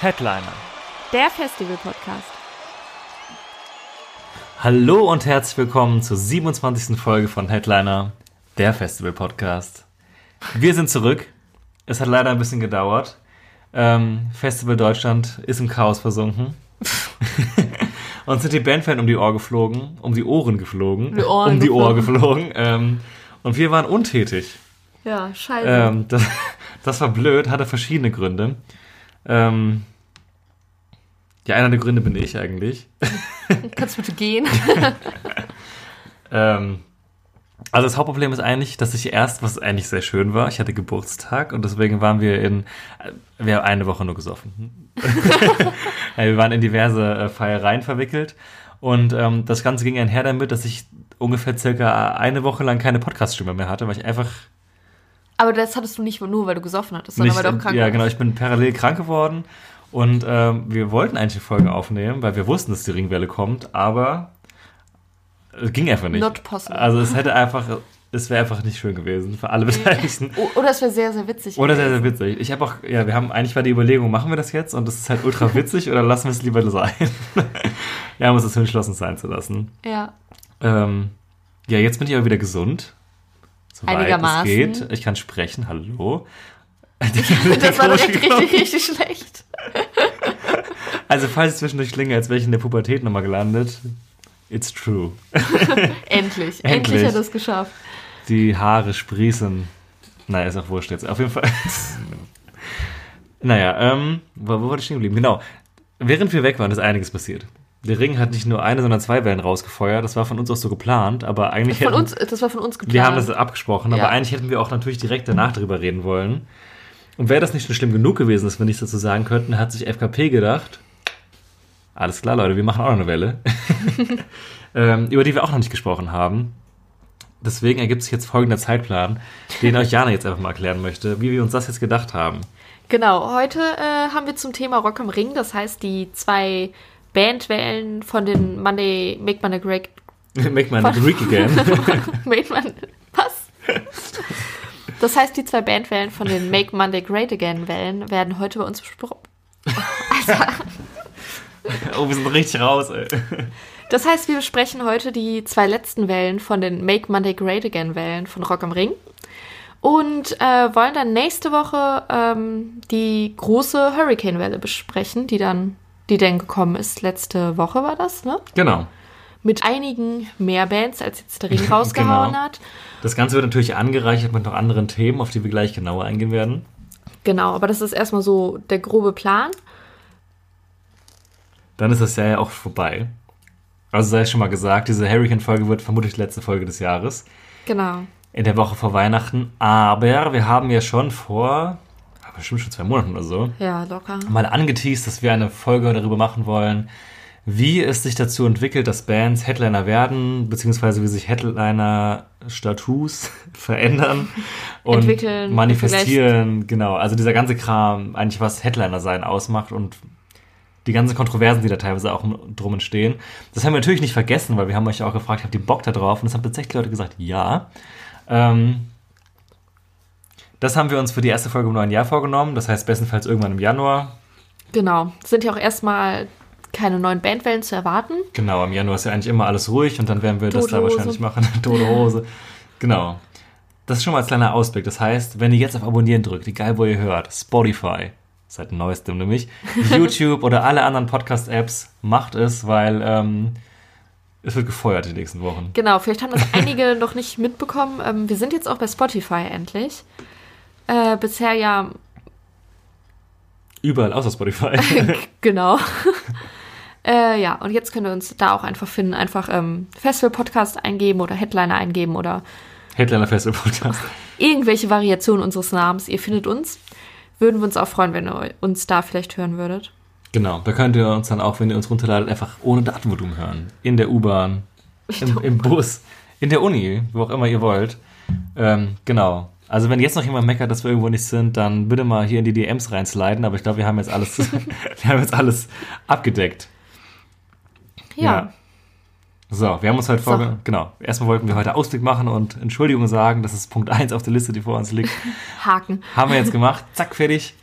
Headliner. Der Festival-Podcast. Hallo und herzlich willkommen zur 27. Folge von Headliner, der Festival Podcast. Wir sind zurück. Es hat leider ein bisschen gedauert. Ähm, Festival Deutschland ist im Chaos versunken. und sind die Bandfans um die Ohr geflogen, um die Ohren geflogen, Die Ohren um die Ohr geflogen. geflogen. Ähm, und wir waren untätig. Ja, scheiße. Ähm, das, das war blöd, hatte verschiedene Gründe. Ähm, ja, einer der Gründe bin ich eigentlich. Kannst du bitte gehen? Ähm, also das Hauptproblem ist eigentlich, dass ich erst, was eigentlich sehr schön war, ich hatte Geburtstag und deswegen waren wir in, äh, wir haben eine Woche nur gesoffen. wir waren in diverse äh, Feiereien verwickelt und ähm, das Ganze ging einher damit, dass ich ungefähr circa eine Woche lang keine Podcast-Stimme mehr hatte, weil ich einfach Aber das hattest du nicht nur, weil du gesoffen hattest, sondern weil du auch krank ja warst. genau, ich bin parallel krank geworden und ähm, wir wollten eigentlich eine Folge aufnehmen, weil wir wussten, dass die Ringwelle kommt, aber es ging einfach nicht. Not possible. Also es hätte einfach, es wäre einfach nicht schön gewesen für alle Beteiligten. Oder es wäre sehr, sehr witzig. Oder sehr, gewesen. sehr witzig. Ich habe auch, ja, wir haben eigentlich war die Überlegung, machen wir das jetzt und das ist halt ultra witzig oder lassen wir es lieber sein? wir haben uns das entschlossen sein zu lassen. Ja. Ähm, ja, jetzt bin ich aber wieder gesund. Einigermaßen. Es geht. Ich kann sprechen. Hallo. Das war direkt richtig, richtig schlecht. Also, falls ich zwischendurch klinge, als wäre ich in der Pubertät nochmal gelandet, it's true. Endlich. Endlich, Endlich. hat er es geschafft. Die Haare sprießen. Naja, ist auch wurscht jetzt. Auf jeden Fall. naja, ähm, wo, wo war ich stehen geblieben? Genau. Während wir weg waren, ist einiges passiert. Der Ring hat nicht nur eine, sondern zwei Wellen rausgefeuert. Das war von uns auch so geplant, aber eigentlich Von hätten, uns, das war von uns geplant. wir haben das abgesprochen, aber Ja. eigentlich hätten wir auch natürlich direkt danach darüber reden wollen. Und wäre das nicht schon schlimm genug gewesen, dass wir nichts dazu sagen könnten, hat sich FKP gedacht, alles klar, Leute, wir machen auch noch eine Welle, ähm, über die wir auch noch nicht gesprochen haben. Deswegen ergibt sich jetzt folgender Zeitplan, den euch Jana jetzt einfach mal erklären möchte, wie wir uns das jetzt gedacht haben. Genau, heute äh, haben wir zum Thema Rock am Ring, das heißt die zwei Bandwellen von den Monday, Make Monday Great, Make my Greek again. Make Mon- was? Das heißt, die zwei Bandwellen von den Make Monday Great Again Wellen werden heute bei uns besprochen. oh, wir sind richtig raus, ey. Das heißt, wir besprechen heute die zwei letzten Wellen von den Make Monday Great Again Wellen von Rock am Ring und äh, wollen dann nächste Woche ähm, die große Hurricane-Welle besprechen, die dann, die dann gekommen ist. Letzte Woche war das, ne? Genau. Mit einigen mehr Bands, als jetzt der Ring rausgehauen Genau. hat. Das Ganze wird natürlich angereichert mit noch anderen Themen, auf die wir gleich genauer eingehen werden. Genau, aber das ist erstmal so der grobe Plan. Dann ist das Jahr ja auch vorbei. Also sei es schon mal gesagt, diese Hurricane-Folge wird vermutlich die letzte Folge des Jahres. Genau. In der Woche vor Weihnachten. Aber wir haben ja schon vor, bestimmt schon zwei Monaten oder so, Ja, locker. mal angeteased, dass wir eine Folge darüber machen wollen, wie es sich dazu entwickelt, dass Bands Headliner werden, beziehungsweise wie sich Headliner-Status verändern und Entwickeln, manifestieren. Genau, also dieser ganze Kram, eigentlich was Headliner sein ausmacht und die ganzen Kontroversen, die da teilweise auch drum entstehen. Das haben wir natürlich nicht vergessen, weil wir haben euch auch gefragt, habt ihr Bock da drauf? Und es haben tatsächlich Leute gesagt, ja. Ähm, das haben wir uns für die erste Folge im neuen Jahr vorgenommen. Das heißt, bestenfalls irgendwann im Januar. Genau. Sind ja auch erstmal keine neuen Bandwellen zu erwarten. Genau, im Januar ist ja eigentlich immer alles ruhig und dann werden wir das Tote da Hose. wahrscheinlich machen. Tote Hose. Genau. Das ist schon mal als kleiner Ausblick. Das heißt, wenn ihr jetzt auf Abonnieren drückt, egal wo ihr hört, Spotify, seit neuestem nämlich, YouTube oder alle anderen Podcast-Apps, macht es, weil ähm, es wird gefeuert die nächsten Wochen. Genau, vielleicht haben das einige noch nicht mitbekommen. Ähm, wir sind jetzt auch bei Spotify endlich. Äh, bisher ja, Überall außer Spotify. genau. äh, ja, und jetzt könnt ihr uns da auch einfach finden. Einfach ähm, Festival-Podcast eingeben oder Headliner eingeben oder Headliner Festival Podcast. irgendwelche Variationen unseres Namens. Ihr findet uns. würden wir uns auch freuen, wenn ihr uns da vielleicht hören würdet. Genau, da könnt ihr uns dann auch, wenn ihr uns runterladet, einfach ohne Datenvolumen hören. In der U-Bahn, im, im Bus, in der Uni, wo auch immer ihr wollt. Ähm, genau. Also wenn jetzt noch jemand meckert, dass wir irgendwo nicht sind, dann bitte mal hier in die DMs reinsliden. Aber ich glaube, wir haben jetzt alles, wir haben jetzt alles abgedeckt. Ja. So, wir haben uns heute So. vorge... Genau. Erstmal wollten wir heute Ausblick machen und Entschuldigung sagen. Das ist Punkt 1 auf der Liste, die vor uns liegt. Haken. Haben wir jetzt gemacht. Zack, fertig.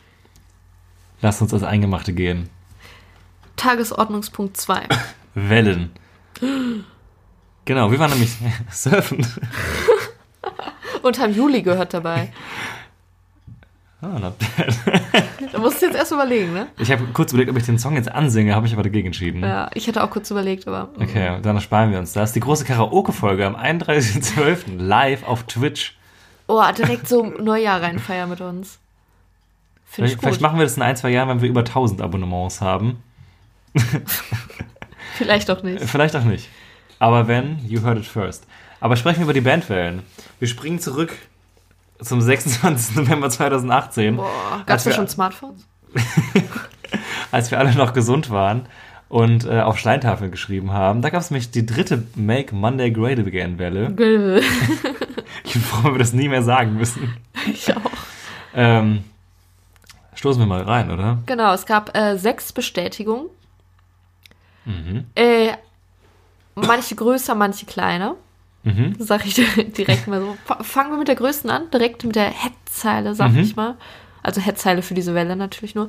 Lasst uns das Eingemachte gehen. Tagesordnungspunkt 2. Wellen. Genau, wir waren nämlich surfen. Und haben Juli gehört dabei. Ah, not bad. Da musst du jetzt erst überlegen, ne? Ich habe kurz überlegt, ob ich den Song jetzt ansinge, habe ich aber dagegen entschieden. Ja, ich hätte auch kurz überlegt, aber. mm. Okay, dann sparen wir uns das. Die große Karaoke-Folge am 31.12. live auf Twitch. Oh, direkt so Neujahr reinfeiern mit uns. Finde ich Vielleicht, gut. vielleicht machen wir das in ein, zwei Jahren, wenn wir über 1000 Abonnements haben. Vielleicht auch nicht. Vielleicht auch nicht. Aber wenn, you heard it first. Aber sprechen wir über die Bandwellen. Wir springen zurück zum 26. November 2018, Boah, Als gab's da schon Smartphones? als wir alle noch gesund waren und äh, auf Steintafeln geschrieben haben. Da gab es nämlich die dritte Make Monday Great Again Welle. Ich bin froh, wenn wir das nie mehr sagen müssen. Ich auch. Ähm, stoßen wir mal rein, oder? Genau, es gab äh, sechs Bestätigungen. Mhm. Äh, manche größer, manche kleiner. Mhm. Sag ich direkt mal so. Fa- Fangen wir mit der größten an, direkt mit der Headzeile, sag Mhm. ich mal. Also Headzeile für diese Welle natürlich nur.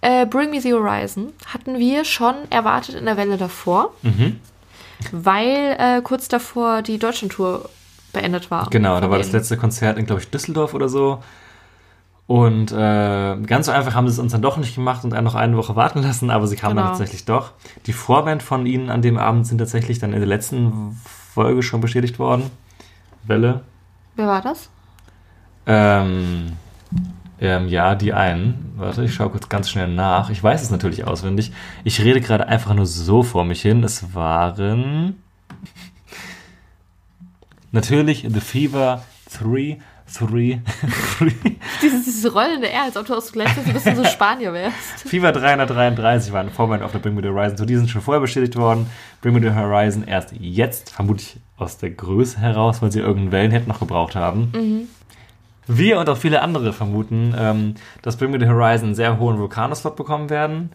Äh, Bring Me the Horizon hatten wir schon erwartet in der Welle davor, Mhm. weil äh, kurz davor die Deutschlandtour beendet war. Genau, da war das letzte Konzert in, glaube ich, Düsseldorf oder so. Und äh, ganz so einfach haben sie es uns dann doch nicht gemacht und einen noch eine Woche warten lassen, aber sie kamen dann Genau. tatsächlich doch. Die Vorband von ihnen an dem Abend sind tatsächlich dann in der letzten Folge schon bestätigt worden. Welle. Wer war das? Ähm, ähm, ja, die einen. Warte, ich schaue kurz ganz schnell nach. Ich weiß es natürlich auswendig. Ich rede gerade einfach nur so vor mich hin. Es waren natürlich The Fever 3, 3, 3 Dieses, dieses rollende R, als ob du aus so gleichzeitig ein bisschen so Spanier wärst. Fever 333 waren Vorband auf der Bring Me The Horizon. So, die sind schon vorher bestätigt worden. Bring Me The Horizon erst jetzt, vermutlich aus der Größe heraus, weil sie irgendeinen Wellenhead noch gebraucht haben. Wir und auch viele andere vermuten, ähm, dass Bring Me The Horizon einen sehr hohen Vulkano-Slot bekommen werden.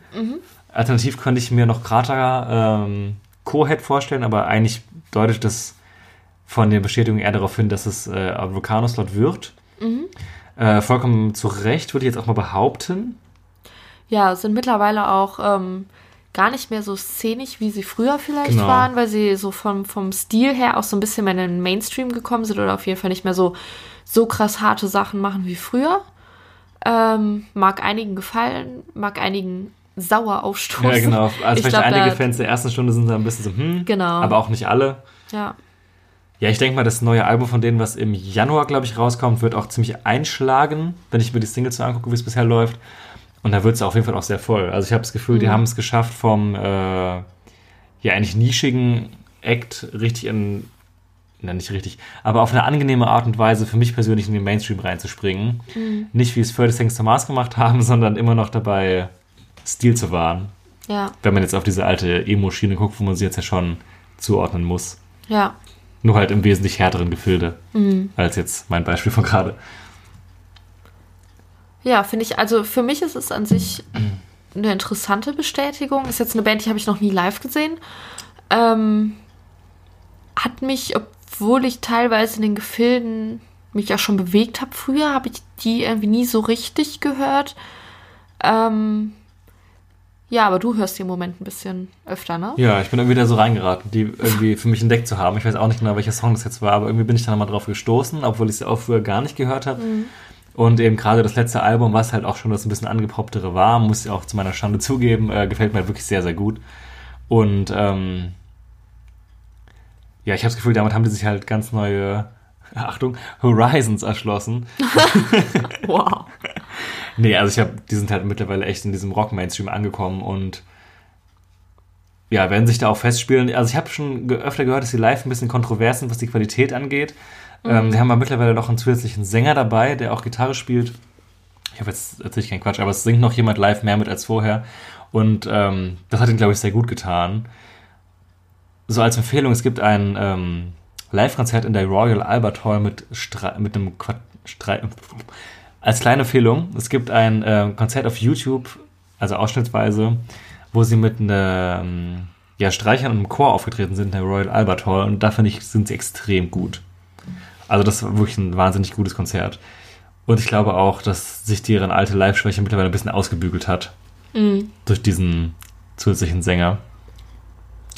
Alternativ könnte ich mir noch Krater ähm, Co-Head vorstellen, aber eigentlich deutet das von den Bestätigungen eher darauf hin, dass es äh, ein Vulkano-Slot wird. Äh, vollkommen zu Recht, würde ich jetzt auch mal behaupten. Ja, sind mittlerweile auch ähm, gar nicht mehr so szenisch, wie sie früher vielleicht Genau. waren, weil sie so vom, vom Stil her auch so ein bisschen mehr in den Mainstream gekommen sind oder auf jeden Fall nicht mehr so, so krass harte Sachen machen wie früher. Ähm, mag einigen gefallen, mag einigen sauer aufstoßen. Ja, genau. Also Ich vielleicht glaub, einige Fans der ersten Stunde sind da ein bisschen so, hm, Genau. aber auch nicht alle. Ja, Ja, ich denke mal, das neue Album von denen, was im Januar, glaube ich, rauskommt, wird auch ziemlich einschlagen, wenn ich mir die Singles so angucke, wie es bisher läuft. Und da wird es auf jeden Fall auch sehr voll. Also ich habe das Gefühl, die haben es geschafft, vom äh, ja eigentlich nischigen Act richtig in, na nicht richtig, aber auf eine angenehme Art und Weise für mich persönlich in den Mainstream reinzuspringen. Nicht wie es 30 Things to Mars gemacht haben, sondern immer noch dabei Stil zu wahren. ja, Wenn man jetzt auf diese alte Emo-Schiene guckt, wo man sie jetzt ja schon zuordnen muss. ja. Nur halt im wesentlich härteren Gefilde als jetzt mein Beispiel von gerade. Ja, finde ich, also für mich ist es an sich eine interessante Bestätigung. Ist jetzt eine Band, die habe ich noch nie live gesehen. Ähm, hat mich, obwohl ich teilweise in den Gefilden mich ja schon bewegt habe früher, habe ich die irgendwie nie so richtig gehört. Ähm, ja, aber du hörst die im Moment ein bisschen öfter, ne? Ja, ich bin irgendwie da so reingeraten, die irgendwie für mich entdeckt zu haben. Ich weiß auch nicht genau, welcher Song das jetzt war, aber irgendwie bin ich da mal drauf gestoßen, obwohl ich sie auch früher gar nicht gehört habe. Und eben gerade das letzte Album, was halt auch schon das ein bisschen angepopptere war, muss ich auch zu meiner Schande zugeben, äh, gefällt mir halt wirklich sehr, sehr gut. Und ähm, ja, ich habe das Gefühl, damit haben die sich halt ganz neue, Achtung, Horizons erschlossen. Wow. Nee, also ich habe, die sind halt mittlerweile echt in diesem Rock-Mainstream angekommen und ja, werden sich da auch festspielen. Also ich habe schon öfter gehört, dass die live ein bisschen kontrovers sind, was die Qualität angeht. Ähm, sie haben aber mittlerweile noch einen zusätzlichen Sänger dabei, der auch Gitarre spielt. Ich habe jetzt natürlich keinen Quatsch, aber es singt noch jemand live mehr mit als vorher. Und ähm, das hat ihn, glaube ich, sehr gut getan. So als Empfehlung, es gibt ein ähm, Live-Konzert in der Royal Albert Hall mit, Stre mit einem Quat Streit. Als kleine Empfehlung, es gibt ein ähm, Konzert auf YouTube, also ausschnittsweise, wo sie mit einem ja, Streichern und einem Chor aufgetreten sind in der Royal Albert Hall und da finde ich, sind sie extrem gut. Also das war wirklich ein wahnsinnig gutes Konzert. Und ich glaube auch, dass sich deren alte Live-Schwäche mittlerweile ein bisschen ausgebügelt hat. Durch diesen zusätzlichen Sänger.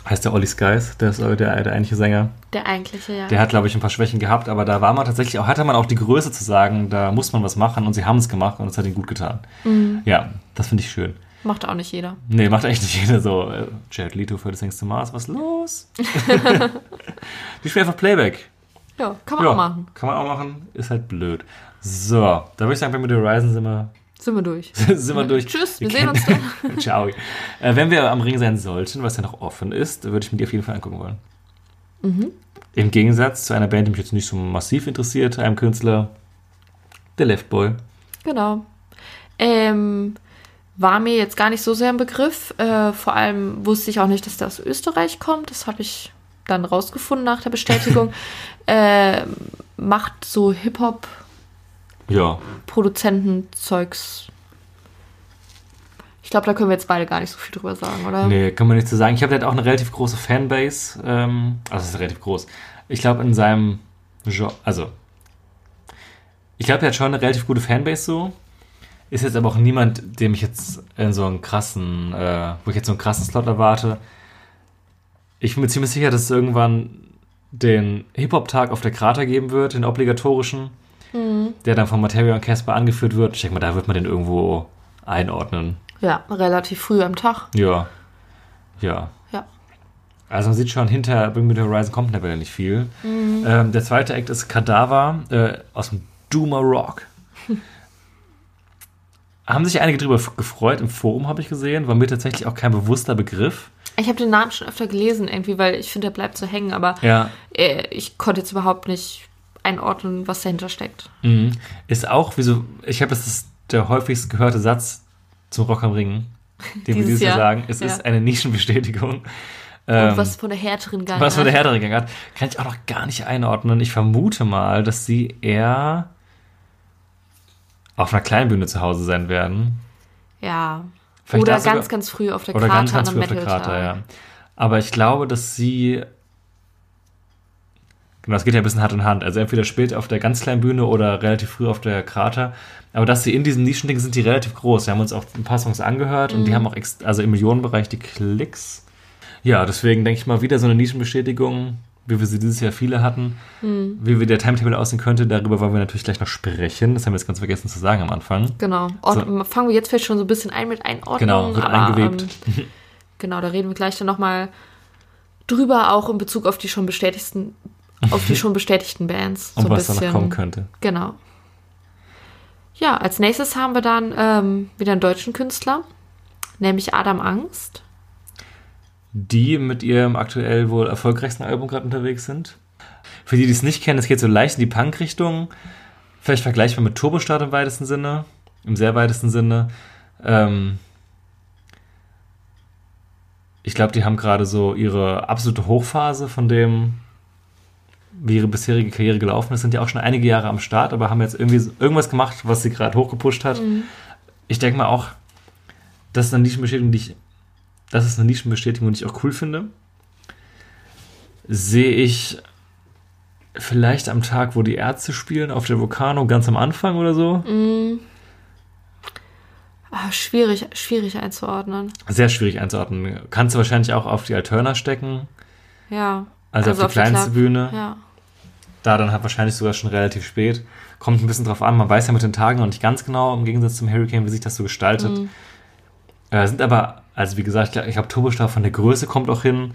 Heißt der Olli Skies, der ist der, der eigentliche Sänger. Der eigentliche, ja. Der hat, glaube ich, ein paar Schwächen gehabt, aber da war man tatsächlich auch, hatte man auch die Größe zu sagen, da muss man was machen und sie haben es gemacht und es hat ihnen gut getan. Ja, das finde ich schön. Macht auch nicht jeder. Nee, macht echt nicht jeder so. Äh, Jared Leto für das Things to Mars, was los? die spielen einfach Playback. Ja, kann man ja, auch machen. Kann man auch machen, ist halt blöd. So, da würde ich sagen, mit Horizon sind wir, Sind wir durch. sind wir durch. Tschüss, wir kennen- sehen uns Ciao. Äh, wenn wir am Ring sein sollten, was ja noch offen ist, würde ich mir die auf jeden Fall angucken wollen. Mhm. Im Gegensatz zu einer Band, die mich jetzt nicht so massiv interessiert, einem Künstler, der Left Boy. Genau. Ähm, war mir jetzt gar nicht so sehr ein Begriff. Äh, vor allem wusste ich auch nicht, dass der aus Österreich kommt. Das habe ich dann rausgefunden nach der Bestätigung. äh, macht so Hip-Hop-Produzenten-Zeugs. Ja, Ich glaube, da können wir jetzt beide gar nicht so viel drüber sagen, oder? nee, kann man nicht so sagen. Ich habe hat auch eine relativ große Fanbase. Ähm, also, es ist relativ groß. Ich glaube, in seinem Genre, also, ich glaube, er hat schon eine relativ gute Fanbase so. Ist jetzt aber auch niemand, dem ich jetzt in so einen krassen, äh, wo ich jetzt so einen krassen Slot erwarte. Ich bin mir ziemlich sicher, dass es irgendwann den Hip-Hop-Tag auf der Krater geben wird, den obligatorischen, der dann von Materia und Casper angeführt wird. Ich denke mal, da wird man den irgendwo einordnen. Ja, relativ früh am Tag. Ja. Ja. Ja. Also man sieht schon, hinter Bring Me The Horizon kommt mittlerweile nicht viel. Ähm, der zweite Act ist Kadaver äh, aus dem Doomer Rock. Haben sich einige darüber gefreut, im Forum habe ich gesehen, war mir tatsächlich auch kein bewusster Begriff. Ich habe den Namen schon öfter gelesen, irgendwie, weil ich finde, der bleibt so hängen, aber Ja, äh, ich konnte jetzt überhaupt nicht einordnen, was dahinter steckt. mhm. ist auch, wie so, ich habe, das ist der häufigst gehörte Satz zum Rock am Ring, den wir Dieses dieses Jahr Jahr. sagen. Es Ja. ist eine Nischenbestätigung. Und Ähm, was von der härteren Gang Was von der hat. härteren Gang hat, kann ich auch noch gar nicht einordnen. Ich vermute mal, dass sie eher auf einer kleinen Bühne zu Hause sein werden. Ja. Vielleicht Oder da sogar- ganz, ganz früh auf der Oder Krater ganz, ganz an früh auf der Metal-Tag. ja. Aber ich glaube, dass sie. Genau, das geht ja ein bisschen Hand in Hand. Also entweder spät auf der ganz kleinen Bühne oder relativ früh auf der Krater. Aber dass sie in diesen Nischendingen sind, die relativ groß. Wir haben uns auch ein paar Songs angehört und die Mhm. haben auch also im Millionenbereich die Klicks. Ja, deswegen denke ich mal wieder so eine Nischenbestätigung, wie wir sie dieses Jahr viele hatten. Mhm. Wie der Timetable aussehen könnte, darüber wollen wir natürlich gleich noch sprechen. Das haben wir jetzt ganz vergessen zu sagen am Anfang. Genau. Ord Fangen wir jetzt vielleicht schon so ein bisschen ein mit Einordnung. Genau, wird aber, eingewebt. Ähm, genau, da reden wir gleich dann nochmal drüber, auch in Bezug auf die schon bestätigten, auf die schon bestätigten Bands. Und so was da bisschen. noch kommen könnte. Genau. Ja, als nächstes haben wir dann ähm, wieder einen deutschen Künstler, nämlich Adam Angst. die mit ihrem aktuell wohl erfolgreichsten Album gerade unterwegs sind. Für die, die es nicht kennen, es geht so leicht in die Punk-Richtung. Vielleicht vergleichbar mit Turbostart im weitesten Sinne, im sehr weitesten Sinne. Ähm ich glaube, die haben gerade so ihre absolute Hochphase von dem, wie ihre bisherige Karriere gelaufen ist. Sind ja auch schon einige Jahre am Start, aber haben jetzt irgendwie irgendwas gemacht, was sie gerade hochgepusht hat. Ich denke mal auch, das ist eine Nischenbestätigung, die ich das ist eine Nischenbestätigung, die ich auch cool finde. Sehe ich vielleicht am Tag, wo die Ärzte spielen, auf der Vulcano ganz am Anfang oder so. Ah, schwierig, schwierig einzuordnen. Sehr schwierig einzuordnen. Kannst du wahrscheinlich auch auf die Alterna stecken, Ja. also, auf die kleinste Bühne. Ja. Da dann halt wahrscheinlich sogar schon relativ spät. Kommt ein bisschen drauf an. Man weiß ja mit den Tagen noch nicht ganz genau, im Gegensatz zum Hurricane, wie sich das so gestaltet. Äh, sind aber, also wie gesagt, ich glaube, Turbostar von der Größe kommt auch hin.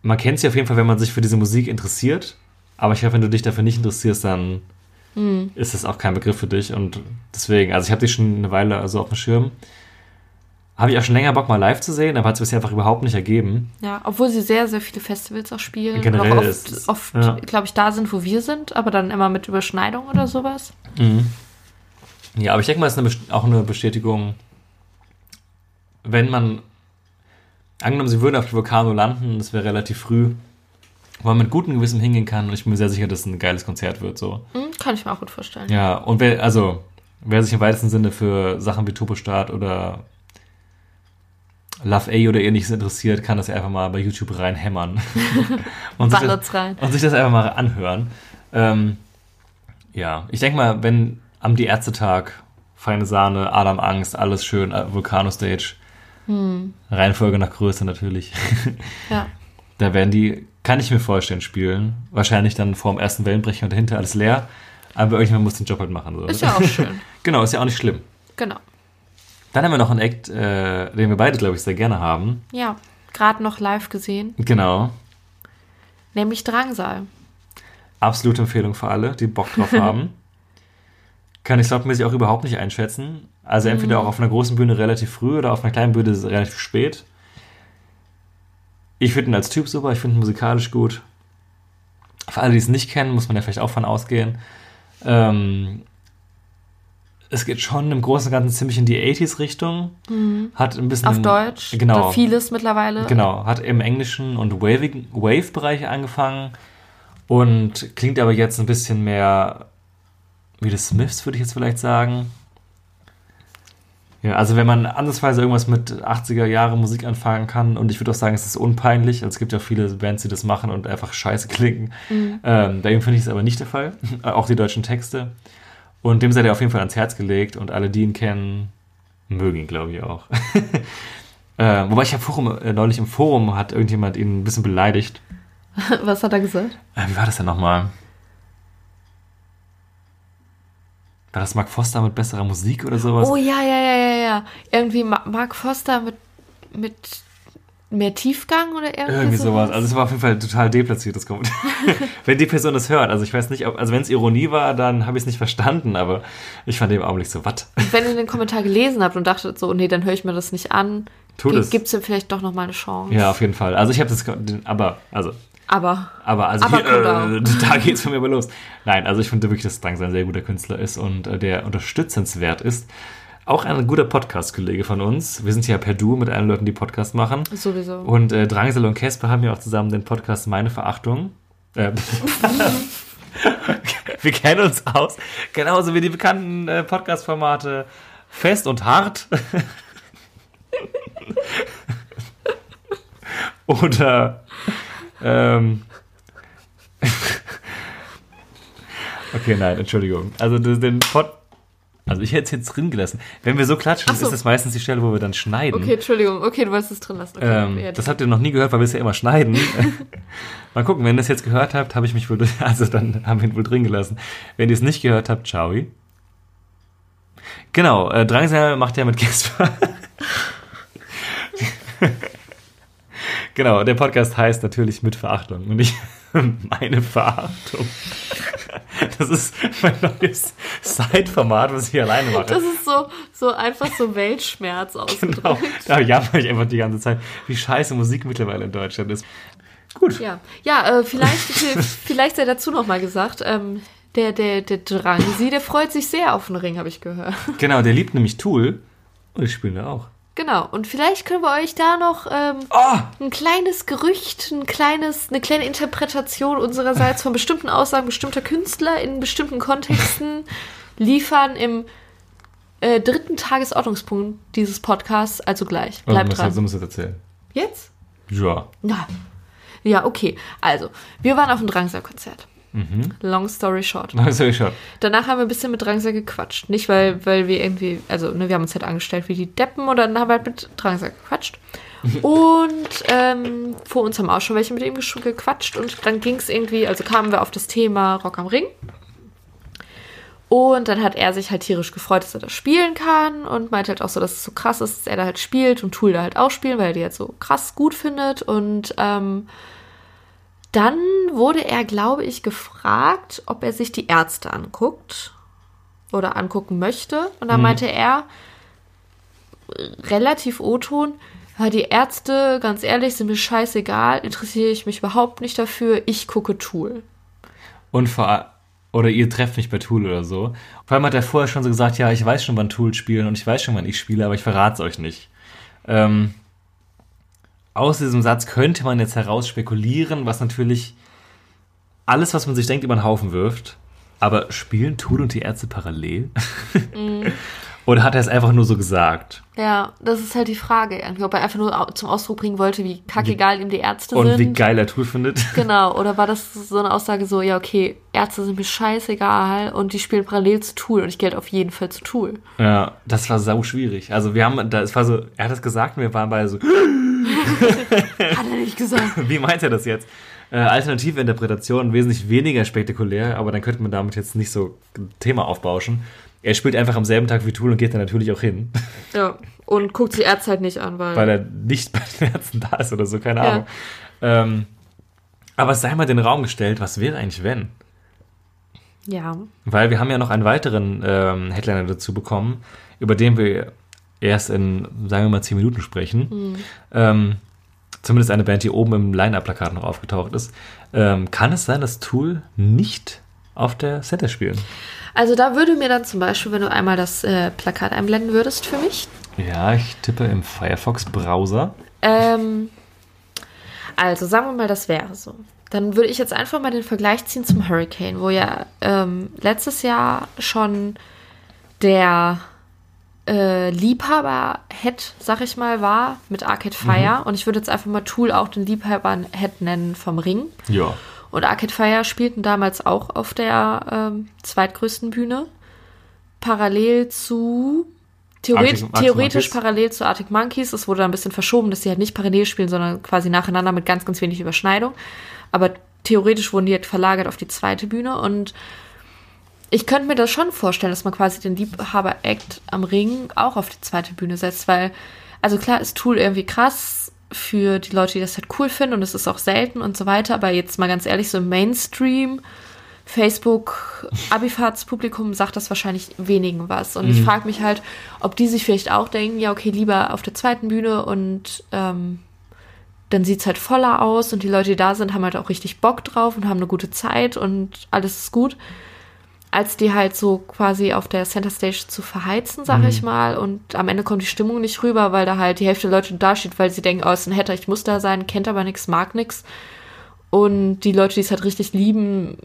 Man kennt sie auf jeden Fall, wenn man sich für diese Musik interessiert. Aber ich glaube, wenn du dich dafür nicht interessierst, dann ist das auch kein Begriff für dich. Und deswegen, also ich habe die schon eine Weile so auf dem Schirm. Habe ich auch schon länger Bock, mal live zu sehen, aber hat es bisher einfach überhaupt nicht ergeben. Ja, obwohl sie sehr, sehr viele Festivals auch spielen. Generell und auch ist es- oft, ja. oft glaube ich, da sind, wo wir sind, aber dann immer mit Überschneidung oder sowas. Ja, aber ich denke mal, es ist eine, auch eine Bestätigung, wenn man, angenommen, sie würden auf die Vulkano landen, das wäre relativ früh, wo man mit gutem Gewissen hingehen kann und ich bin mir sehr sicher, dass es ein geiles Konzert wird, so. Hm, kann ich mir auch gut vorstellen. Ja, und wer, also, wer sich im weitesten Sinne für Sachen wie Turbostart oder Love A oder ähnliches interessiert, kann das ja einfach mal bei YouTube reinhämmern. und, sich das, rein. und sich das einfach mal anhören. Ähm, ja, ich denke mal, wenn am Die Ärztetag, Feine Sahne, Adam Angst, alles schön, äh, Vulcano Stage, Reihenfolge nach Größe natürlich, Ja. da werden die, kann ich mir vorstellen, spielen. Wahrscheinlich dann vor dem ersten Wellenbrecher und dahinter alles leer. Aber irgendjemand muss den Job halt machen. So. Ist ja auch schön. Genau, ist ja auch nicht schlimm. genau. Dann haben wir noch einen Act, äh, den wir beide, glaube ich, sehr gerne haben. Ja. Gerade noch live gesehen. Genau. Nämlich Drangsal. Absolute Empfehlung für alle, die Bock drauf haben. Kann ich slotmäßig auch überhaupt nicht einschätzen. Also entweder auch auf einer großen Bühne relativ früh oder auf einer kleinen Bühne relativ spät. Ich finde ihn als Typ super, ich finde ihn musikalisch gut. Für alle, die es nicht kennen, muss man ja vielleicht auch von ausgehen. Ähm, es geht schon im Großen und Ganzen ziemlich in die 80s-Richtung. Hat ein bisschen. Auf Deutsch. Genau. Vieles mittlerweile. Genau, hat im englischen und Wave-Bereich angefangen und klingt aber jetzt ein bisschen mehr wie die Smiths, würde ich jetzt vielleicht sagen. Ja, also wenn man andersweise irgendwas mit 80er Jahre Musik anfangen kann und ich würde auch sagen, es ist unpeinlich, also es gibt ja viele Bands, die das machen und einfach scheiße klingen. Ähm, bei ihm finde ich es aber nicht der Fall, auch die deutschen Texte. Und dem seid ihr auf jeden Fall ans Herz gelegt und alle, die ihn kennen, mögen ihn, glaube ich, auch. Äh, wobei ich habe Forum, äh, neulich im Forum hat irgendjemand ihn ein bisschen beleidigt. Was hat er gesagt? Äh, wie war das denn nochmal? War das Mark Foster mit besserer Musik oder sowas? Oh ja, ja, ja, ja, ja. Irgendwie Ma- Mark Foster mit, mit mehr Tiefgang oder irgendwie, Irgendwie sowas. Also es war auf jeden Fall total deplatziert, das kommt. wenn die Person das hört. Also ich weiß nicht, ob, also wenn es Ironie war, dann habe ich es nicht verstanden, aber ich fand im Augenblick so, was? Wenn ihr den Kommentar gelesen habt und dachtet so, nee, dann höre ich mir das nicht an, gibt es ihm vielleicht doch nochmal eine Chance. Ja, auf jeden Fall. Also ich habe das, aber, also, Aber aber, also Aber hier, äh, da geht's von mir aber los. Nein, also ich finde wirklich, dass Drangsal ein sehr guter Künstler ist und äh, der unterstützenswert ist. Auch ein guter Podcast-Kollege von uns. Wir sind ja per Du mit allen Leuten, die Podcast machen. sowieso. Und äh, Drangsal und Casper haben ja auch zusammen den Podcast Meine Verachtung. Äh, wir kennen uns aus. Genauso wie die bekannten äh, Podcast-Formate Fest und Hart. Oder ähm, Okay, nein, Entschuldigung. Also den Pod also ich hätte es jetzt drin gelassen. Wenn wir so klatschen, so. ist das meistens die Stelle, wo wir dann schneiden. Okay, Entschuldigung. Okay, du wolltest es drin lassen. Okay, Ähm, das habt ihr noch nie gehört, weil wir es ja immer schneiden. Mal gucken, wenn ihr es jetzt gehört habt, habe ich mich wohl, also dann haben wir ihn wohl drin gelassen. Wenn ihr es nicht gehört habt, ciao. Genau, äh, Drangsal macht ja mit Casper. genau, der Podcast heißt natürlich mit Verachtung und nicht meine Verachtung. Das ist mein neues Side-Format, was ich alleine mache. das ist so, so einfach so Weltschmerz ausgedrückt. Genau, da jammer ich einfach die ganze Zeit, wie scheiße Musik mittlerweile in Deutschland ist. Gut. Ja, ja äh, vielleicht, vielleicht sei dazu noch mal gesagt, ähm, der, der, der Drangsi, der freut sich sehr auf den Ring, habe ich gehört. Genau, der liebt nämlich Tool. Und ich spiele da auch. Genau, und vielleicht können wir euch da noch ähm, Oh! ein kleines Gerücht, ein kleines, eine kleine Interpretation unsererseits von bestimmten Aussagen bestimmter Künstler in bestimmten Kontexten liefern im äh, dritten Tagesordnungspunkt dieses Podcasts, also gleich. Bleibt dran. du musst jetzt erzählen. Jetzt? Ja. Ja. Ja, okay. Also, wir waren auf dem Drangsal-Konzert. Mhm. Long story short. Habe ich schon. Danach haben wir ein bisschen mit Drangsal gequatscht. Nicht, weil, weil wir irgendwie, also ne, wir haben uns halt angestellt wie die Deppen oder dann haben wir halt mit Drangsal gequatscht. Und ähm, vor uns haben auch schon welche mit ihm gequatscht und dann ging es irgendwie, also kamen wir auf das Thema Rock am Ring. Und dann hat er sich halt tierisch gefreut, dass er das spielen kann und meinte halt auch so, dass es so krass ist, dass er da halt spielt und Tool da halt auch spielen, weil er die halt so krass gut findet. Und ähm, dann wurde er, glaube ich, gefragt, ob er sich die Ärzte anguckt oder angucken möchte. Und dann meinte er, relativ O-Ton, die Ärzte, ganz ehrlich, sind mir scheißegal, interessiere ich mich überhaupt nicht dafür, ich gucke Tool. Und vor, Oder ihr trefft mich bei Tool oder so. Vor allem hat er vorher schon so gesagt, ja, ich weiß schon, wann Tool spielen und ich weiß schon, wann ich spiele, aber ich verrate es euch nicht. Ähm, aus diesem Satz könnte man jetzt heraus spekulieren, was natürlich alles, was man sich denkt, über den Haufen wirft. Aber spielen Tool und die Ärzte parallel? Oder hat er es einfach nur so gesagt? Ja, das ist halt die Frage irgendwie, ob er einfach nur zum Ausdruck bringen wollte, wie kackegal ihm die Ärzte Und sind. wie geil er Tool findet? Genau, oder war das so eine Aussage so, ja, okay, Ärzte sind mir scheißegal und die spielen parallel zu Tool und ich gelte auf jeden Fall zu Tool. Ja, das war sau schwierig. Also wir haben, da, es war so, er hat es gesagt und wir waren beide so, Hat er nicht gesagt. wie meint er das jetzt? Äh, alternative Interpretation, wesentlich weniger spektakulär, aber dann könnte man damit jetzt nicht so ein Thema aufbauschen. Er spielt einfach am selben Tag wie Tool und geht dann natürlich auch hin, Ja, und guckt sich Ärzte halt nicht an, weil... weil er nicht bei den Ärzten da ist oder so, keine Ja. Ahnung. Ähm, aber es sei mal den Raum gestellt, was wäre eigentlich wenn? ja, Weil wir haben ja noch einen weiteren ähm, Headliner dazu bekommen, über den wir erst in, sagen wir mal, 10 Minuten sprechen. Ähm, zumindest eine Band, die oben im Line-Up-Plakat noch aufgetaucht ist. Ähm, kann es sein, dass Tool nicht auf der Center spielen? also da würde mir dann zum Beispiel, wenn du einmal das äh, Plakat einblenden würdest für mich, Ja, ich tippe im Firefox-Browser. Ähm, also sagen wir mal, das wäre so. Dann würde ich jetzt einfach mal den Vergleich ziehen zum Hurricane, wo ja ähm, letztes Jahr schon der äh, Liebhaber-Head, sag ich mal, war mit Arcade Fire. Und ich würde jetzt einfach mal Tool auch den Liebhaber-Head nennen vom Ring. Ja. Und Arcade Fire spielten damals auch auf der ähm, zweitgrößten Bühne. Parallel zu. Theoret Arctic- Arctic theoretisch Monkeys. parallel zu Arctic Monkeys. Es wurde dann ein bisschen verschoben, dass sie halt nicht parallel spielen, sondern quasi nacheinander mit ganz, ganz wenig Überschneidung. Aber theoretisch wurden die halt verlagert auf die zweite Bühne. Und ich könnte mir das schon vorstellen, dass man quasi den Liebhaber-Act am Ring auch auf die zweite Bühne setzt, weil, also klar ist Tool irgendwie krass für die Leute, die das halt cool finden und es ist auch selten und so weiter, aber jetzt mal ganz ehrlich, so im Mainstream, Facebook, Abifahrtspublikum sagt das wahrscheinlich wenigen was. Und ich frage mich halt, ob die sich vielleicht auch denken, ja, okay, lieber auf der zweiten Bühne und ähm, dann sieht's halt voller aus und die Leute, die da sind, haben halt auch richtig Bock drauf und haben eine gute Zeit und alles ist gut als die halt so quasi auf der Center Stage zu verheizen, sag ich mal. Und am Ende kommt die Stimmung nicht rüber, weil da halt die Hälfte der Leute da steht, weil sie denken, oh, ist ein Hatter, ich muss da sein, kennt aber nichts, mag nichts. Und die Leute, die es halt richtig lieben,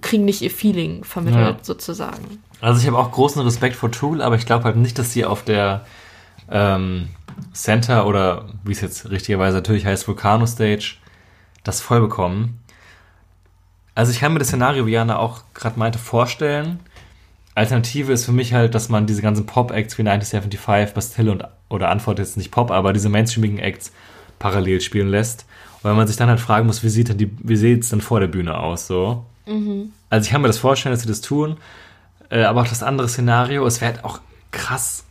kriegen nicht ihr Feeling vermittelt, Ja. sozusagen. Also ich habe auch großen Respekt vor Tool, aber ich glaube halt nicht, dass sie auf der ähm, Center oder wie es jetzt richtigerweise natürlich heißt, Volcano Stage, das voll bekommen. Also ich kann mir das Szenario, wie Jana auch gerade meinte, vorstellen. Alternative ist für mich halt, dass man diese ganzen Pop-Acts wie 1975, Bastille und oder Antwort jetzt nicht Pop, aber diese mainstreamigen Acts parallel spielen lässt. Und wenn man sich dann halt fragen muss, wie sieht denn die, wie sieht's denn vor der Bühne aus, so. Also ich kann mir das vorstellen, dass sie das tun. Äh, aber auch das andere Szenario, es wäre halt auch krass,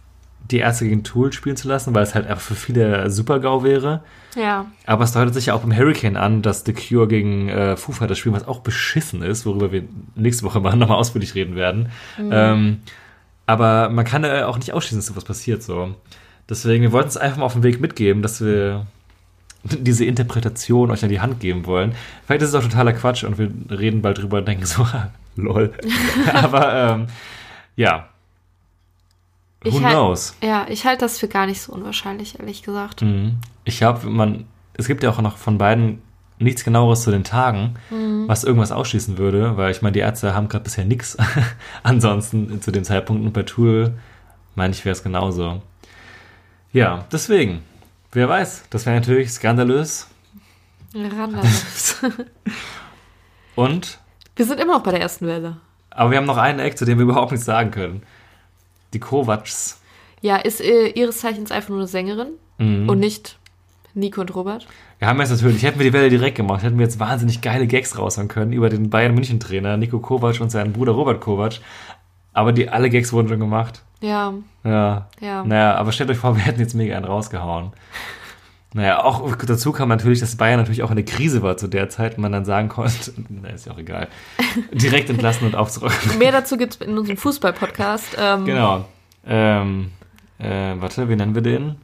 die Ärzte gegen Tool spielen zu lassen, weil es halt einfach für viele Super-GAU wäre. Ja. Aber es deutet sich ja auch beim Hurricane an, dass The Cure gegen äh, Foo Fighters spielen, was auch beschissen ist, worüber wir nächste Woche mal nochmal ausführlich reden werden. Ähm, aber man kann äh, auch nicht ausschließen, dass sowas passiert so. Deswegen, wir wollten es einfach mal auf den Weg mitgeben, dass wir diese Interpretation euch an die Hand geben wollen. Vielleicht ist es auch totaler Quatsch und wir reden bald drüber und denken so, lol. aber ähm, ja. Who Ich halt- knows? Ja, ich halte das für gar nicht so unwahrscheinlich, ehrlich gesagt. Mhm. Ich glaube, man, es gibt ja auch noch von beiden nichts genaueres zu den Tagen, was irgendwas ausschließen würde, weil ich meine, die Ärzte haben gerade bisher nichts ansonsten zu dem Zeitpunkt und bei Tool meine ich, wäre es genauso. Ja, deswegen, wer weiß, das wäre natürlich skandalös Randers. und, Wir sind immer noch bei der ersten Welle. aber wir haben noch einen Eck, zu dem wir überhaupt nichts sagen können. Die Kovacs. Ja, ist äh, ihres Zeichens einfach nur eine Sängerin Mhm. und nicht Nico und Robert. Wir haben jetzt natürlich, hätten wir die Welle direkt gemacht, hätten wir jetzt wahnsinnig geile Gags raushauen können über den Bayern München Trainer Nico Kovac und seinen Bruder Robert Kovac. Aber die alle Gags wurden schon gemacht. Ja, Ja. ja. Naja, aber stellt euch vor, wir hätten jetzt mega einen rausgehauen. Naja, auch dazu kam natürlich, dass Bayern natürlich auch in der Krise war zu der Zeit und man dann sagen konnte, na, ist ja auch egal, direkt entlassen und aufzurücken. Mehr dazu gibt es in unserem Fußball-Podcast. Ähm, Genau. Ähm, äh, warte, wie nennen wir den?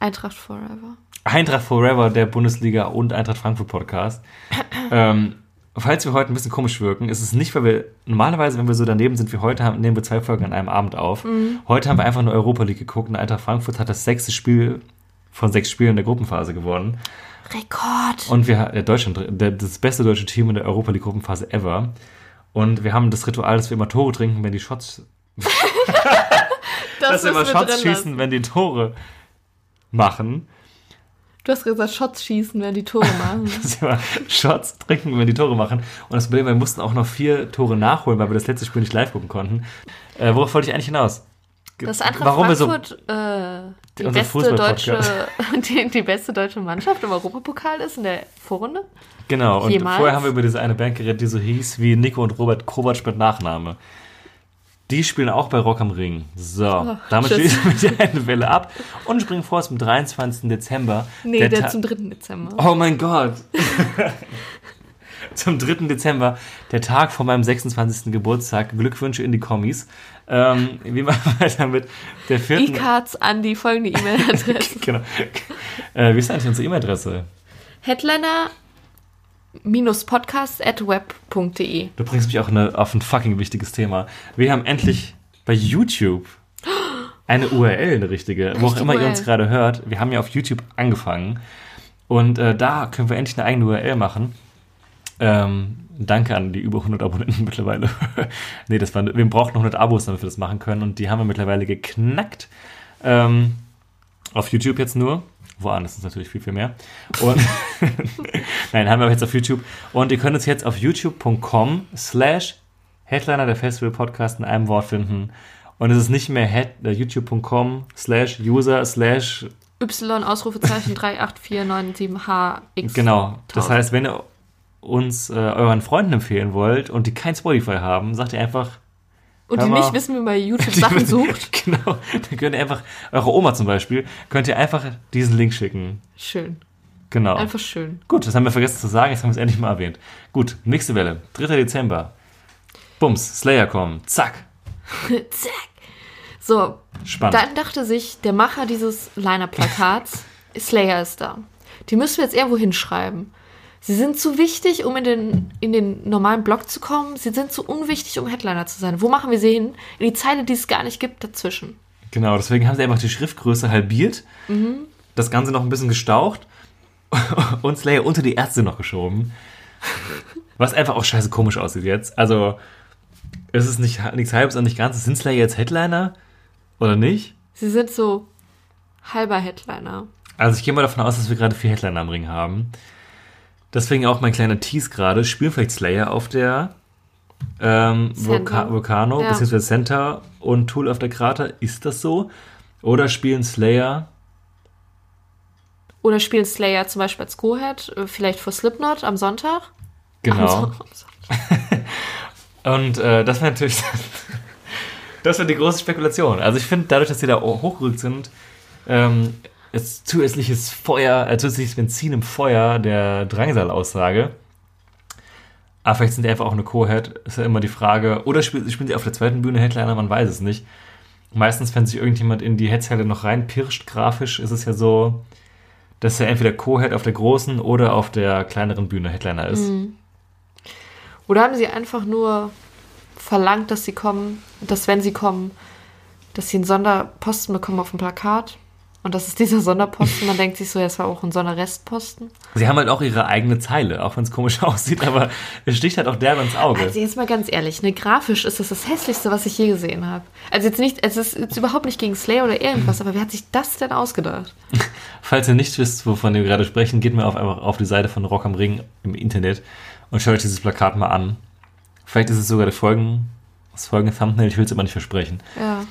Eintracht Forever. Eintracht Forever, der Bundesliga und Eintracht Frankfurt Podcast. ähm, falls wir heute ein bisschen komisch wirken, ist es nicht, weil wir normalerweise, wenn wir so daneben sind wie heute, haben, nehmen wir zwei Folgen an einem Abend auf. Heute haben wir einfach nur Europa League geguckt und Eintracht Frankfurt hat das sechste Spiel von sechs Spielen der Gruppenphase gewonnen. Rekord. Und wir der Deutschland, das beste deutsche Team in der Europa League Gruppenphase ever. Und wir haben das Ritual, dass wir immer Tore trinken, wenn die Shots, dass wir immer Shots schießen, lassen. wenn die Tore machen. Du hast gesagt, Shots schießen, wenn die Tore machen. dass wir immer Shots trinken, wenn die Tore machen. Und das Problem, wir mussten auch noch vier Tore nachholen, weil wir das letzte Spiel nicht live gucken konnten. Äh, worauf wollte ich eigentlich hinaus? Dass Eintracht Warum wir so- Frankfurt äh, die, beste deutsche, die, die beste deutsche Mannschaft im Europapokal ist in der Vorrunde? Genau, und Jemals? vorher haben wir über diese eine Band geredet, die so hieß wie Nico und Robert Kovac mit Nachname. Die spielen auch bei Rock am Ring. So, damit tschüss. schließen wir die eine Welle ab und springen vor zum 23. Dezember. Nee, der, Ta- zum 3. Dezember. Oh mein Gott. zum 3. Dezember, der Tag vor meinem 26. Geburtstag. Glückwünsche in die Kommis. Ähm, wie machen wir weiter mit der vierten? E-Cards an die folgende E-Mail-Adresse. Genau. Äh, wie ist eigentlich unsere E-Mail-Adresse? Headliner podcast at web.de. Du bringst mich auch eine, auf ein fucking wichtiges Thema. Wir haben endlich bei YouTube eine URL, eine richtige, wo auch immer ihr URL. uns gerade hört. Wir haben ja auf YouTube angefangen und äh, da können wir endlich eine eigene URL machen. Ähm, danke an die über 100 Abonnenten mittlerweile. nee, das war, wir brauchen noch 100 Abos, damit wir das machen können und die haben wir mittlerweile geknackt. Ähm, auf YouTube jetzt nur. Woanders ist es natürlich viel, viel mehr. Und Nein, haben wir jetzt auf YouTube. Und ihr könnt uns jetzt auf youtube.com slash Headliner der Festival Podcast in einem Wort finden. Und es ist nicht mehr äh, youtube.com slash user slash Y Ausrufezeichen 38497HX. Genau. Das 1000. heißt, wenn ihr uns äh, euren Freunden empfehlen wollt und die kein Spotify haben, sagt ihr einfach, Und die mal. nicht wissen, wie man bei YouTube Sachen sucht. genau, dann könnt ihr einfach, eure Oma zum Beispiel, könnt ihr einfach diesen Link schicken. Schön. Genau. Einfach schön. Gut, das haben wir vergessen zu sagen, jetzt haben wir es endlich mal erwähnt. Gut, nächste Welle, 3. Dezember. Bums, Slayer kommen, zack. Zack. So, Spannend. dann dachte sich der Macher dieses Liner-Plakats, Slayer ist da. Die müssen wir jetzt irgendwo hinschreiben. Sie sind zu wichtig, um in den, in den normalen Blog zu kommen. Sie sind zu unwichtig, um Headliner zu sein. Wo machen wir sie hin? In die Zeile, die es gar nicht gibt, dazwischen. Genau, deswegen haben sie einfach die Schriftgröße halbiert, das Ganze noch ein bisschen gestaucht und Slayer unter die Ärzte noch geschoben. Was einfach auch scheiße komisch aussieht jetzt. Also, es ist nicht, nichts halbes und nicht ganzes. Sind Slayer jetzt Headliner oder nicht? Sie sind so halber Headliner. Also, ich gehe mal davon aus, dass wir gerade vier Headliner am Ring haben. Deswegen auch mein kleiner Tease gerade. Spielen vielleicht Slayer auf der ähm. Vulca Vulcano, Ja. beziehungsweise Center und Tool of the Krater. Ist das so? Oder spielen Slayer Oder spielen Slayer zum Beispiel als Co-Head, äh, vielleicht vor Slipknot am Sonntag? Genau. Am Sonntag. Und äh, das wäre natürlich. das wäre die große Spekulation. Also ich finde, dadurch, dass sie da hochgerückt sind, ähm, ist zusätzliches Feuer, äh, zusätzliches Benzin im Feuer der Drangsal-Aussage. Aber vielleicht sind die einfach auch eine Co-Head, ist ja immer die Frage. Oder spielen, spielen sie auf der zweiten Bühne Headliner, man weiß es nicht. Meistens, wenn sich irgendjemand in die Headzeile noch reinpirscht, grafisch, ist es ja so, dass er entweder Co-Head auf der großen oder auf der kleineren Bühne Headliner ist. Oder haben sie einfach nur verlangt, dass sie kommen, dass wenn sie kommen, dass sie einen Sonderposten bekommen auf dem Plakat? Und das ist dieser Sonderposten. Man denkt sich so, ja, es war auch ein Sonderrestposten. Sie haben halt auch ihre eigene Zeile, auch wenn es komisch aussieht, aber es sticht halt auch derbe ins Auge. Also jetzt mal ganz ehrlich, ne, grafisch ist das das hässlichste, was ich je gesehen habe. Also jetzt nicht, es ist jetzt überhaupt nicht gegen Slayer oder irgendwas, aber wer hat sich das denn ausgedacht? Falls ihr nicht wisst, wovon wir gerade sprechen, geht mal auf, einfach auf die Seite von Rock am Ring im Internet und schaut euch dieses Plakat mal an. Vielleicht ist es sogar der Folgen, das folgende Thumbnail, ich will es aber nicht versprechen. Ja.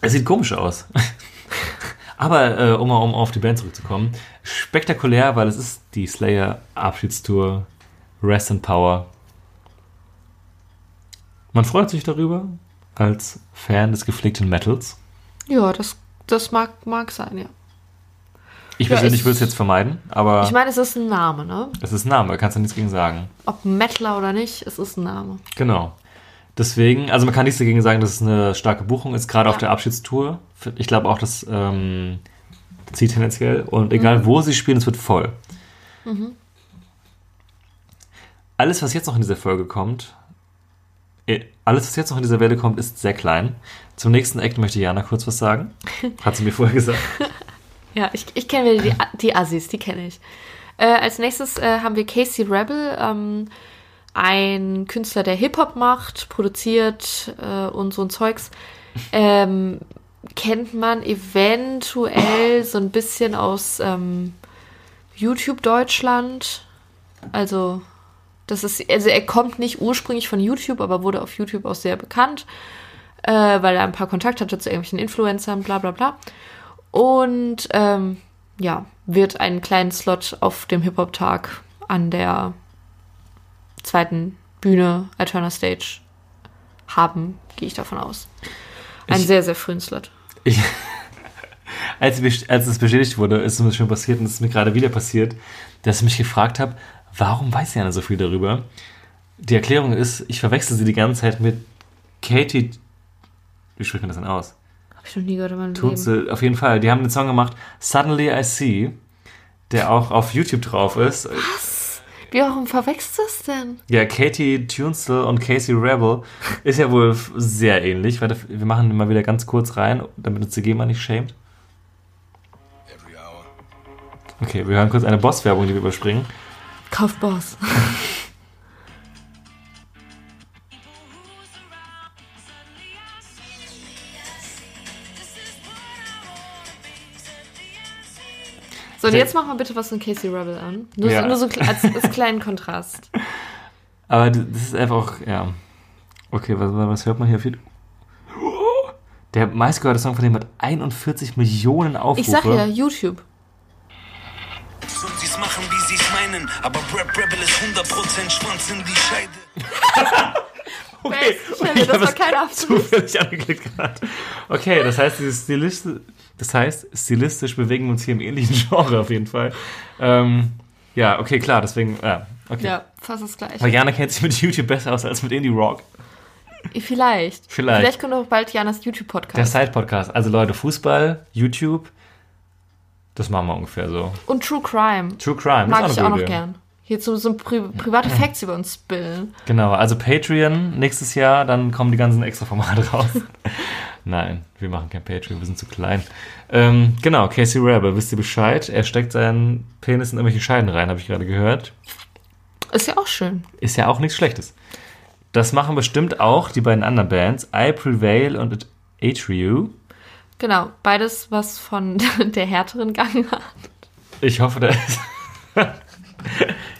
Es sieht komisch aus. Aber äh, um um auf die Band zurückzukommen, spektakulär, weil es ist die Slayer Abschiedstour Rest in Power. Man freut sich darüber als Fan des gepflegten Metals. Ja, das, das mag, mag sein, ja. Ich Ja, persönlich ich- würde es jetzt vermeiden, aber Ich meine, es ist ein Name, ne? es ist ein Name, da kannst du nichts gegen sagen. Ob Mettler oder nicht, es ist ein Name. Genau. Deswegen, also man kann nichts dagegen sagen, dass es eine starke Buchung ist, gerade auf Ja. der Abschiedstour. Ich glaube auch, dass ähm, zieht tendenziell und Mhm. egal wo sie spielen, es wird voll. alles, was jetzt noch in dieser Folge kommt, äh, alles, was jetzt noch in dieser Welle kommt, ist sehr klein. Zum nächsten Act möchte Jana kurz was sagen. Hat sie mir vorher gesagt. Ja, ich, ich kenne die, die Assis, die kenne ich. Äh, als nächstes äh, haben wir Casey Rebel, ähm, ein Künstler, der Hip-Hop macht, produziert äh, und so ein Zeugs. Ähm, kennt man eventuell so ein bisschen aus ähm, YouTube Deutschland. Also, das ist, also er kommt nicht ursprünglich von YouTube, aber wurde auf YouTube auch sehr bekannt, äh, weil er ein paar Kontakte hatte zu irgendwelchen Influencern, bla bla bla. Und ähm, ja, wird einen kleinen Slot auf dem Hip-Hop-Tag an der zweiten Bühne Alterna Stage haben, gehe ich davon aus. Einen Ich- sehr, sehr frühen Slot. Ich, als, als es bestätigt wurde, ist es mir schon passiert und es ist mir gerade wieder passiert, dass ich mich gefragt habe, warum weiß Jana so viel darüber? Die Erklärung ist, ich verwechsel sie die ganze Zeit mit Katie. Wie spricht man das denn aus? Habe ich noch nie gehört in meinem Tut Leben. sie, auf jeden Fall. Die haben einen Song gemacht, Suddenly I See, der auch auf YouTube drauf ist. Wie warum verwechselst du das denn? Ja, Katie Tunstall und Casey Rebel ist ja wohl sehr ähnlich. Warte, wir machen mal wieder ganz kurz rein, damit uns die GEMA nicht schämt. Okay, wir hören kurz eine Boss-Werbung, die wir überspringen. Kauf Boss. So, und jetzt machen wir bitte was von Casey Rebel an. Nur, Ja. so, nur so als, als kleinen Kontrast. Aber das ist einfach auch, ja. Okay, was, was hört man hier viel? Der meistgehörte Song von dem hat 41 Millionen Aufrufe. Ich sag ja, YouTube. Und sie's machen, wie sie's meinen. Aber Rap Rebel ist 100% Schwanz in die Scheide. Okay, ich das war kein Abschluss. zufällig angeklickt gerade. Okay, das heißt, dieses Stilist, das heißt, stilistisch bewegen wir uns hier im ähnlichen Genre auf jeden Fall. Ähm, ja, okay, klar, deswegen, ja, okay. Ja, fast das gleiche. Weil Jana kennt sich mit YouTube besser aus als mit Indie Rock. Vielleicht. Vielleicht. Vielleicht kommt auch bald Janas Der YouTube-Podcast. Side-Podcast. Also Leute, Fußball, YouTube, das machen wir ungefähr so. Und True Crime. True Crime, Mag ist ich eine auch noch gern. Hier so, so pri private Facts über uns spillen. Genau, also Patreon nächstes Jahr, dann kommen die ganzen Extra-Formate raus. Nein, wir machen kein Patreon, wir sind zu klein. Ähm, genau, Casey Rebel, wisst ihr Bescheid? Er steckt seinen Penis in irgendwelche Scheiden rein, habe ich gerade gehört. Ist ja auch schön. Ist ja auch nichts Schlechtes. Das machen bestimmt auch die beiden anderen Bands, I Prevail und Atreyu. Genau, beides was von der härteren Gang hat. Ich hoffe, da ist.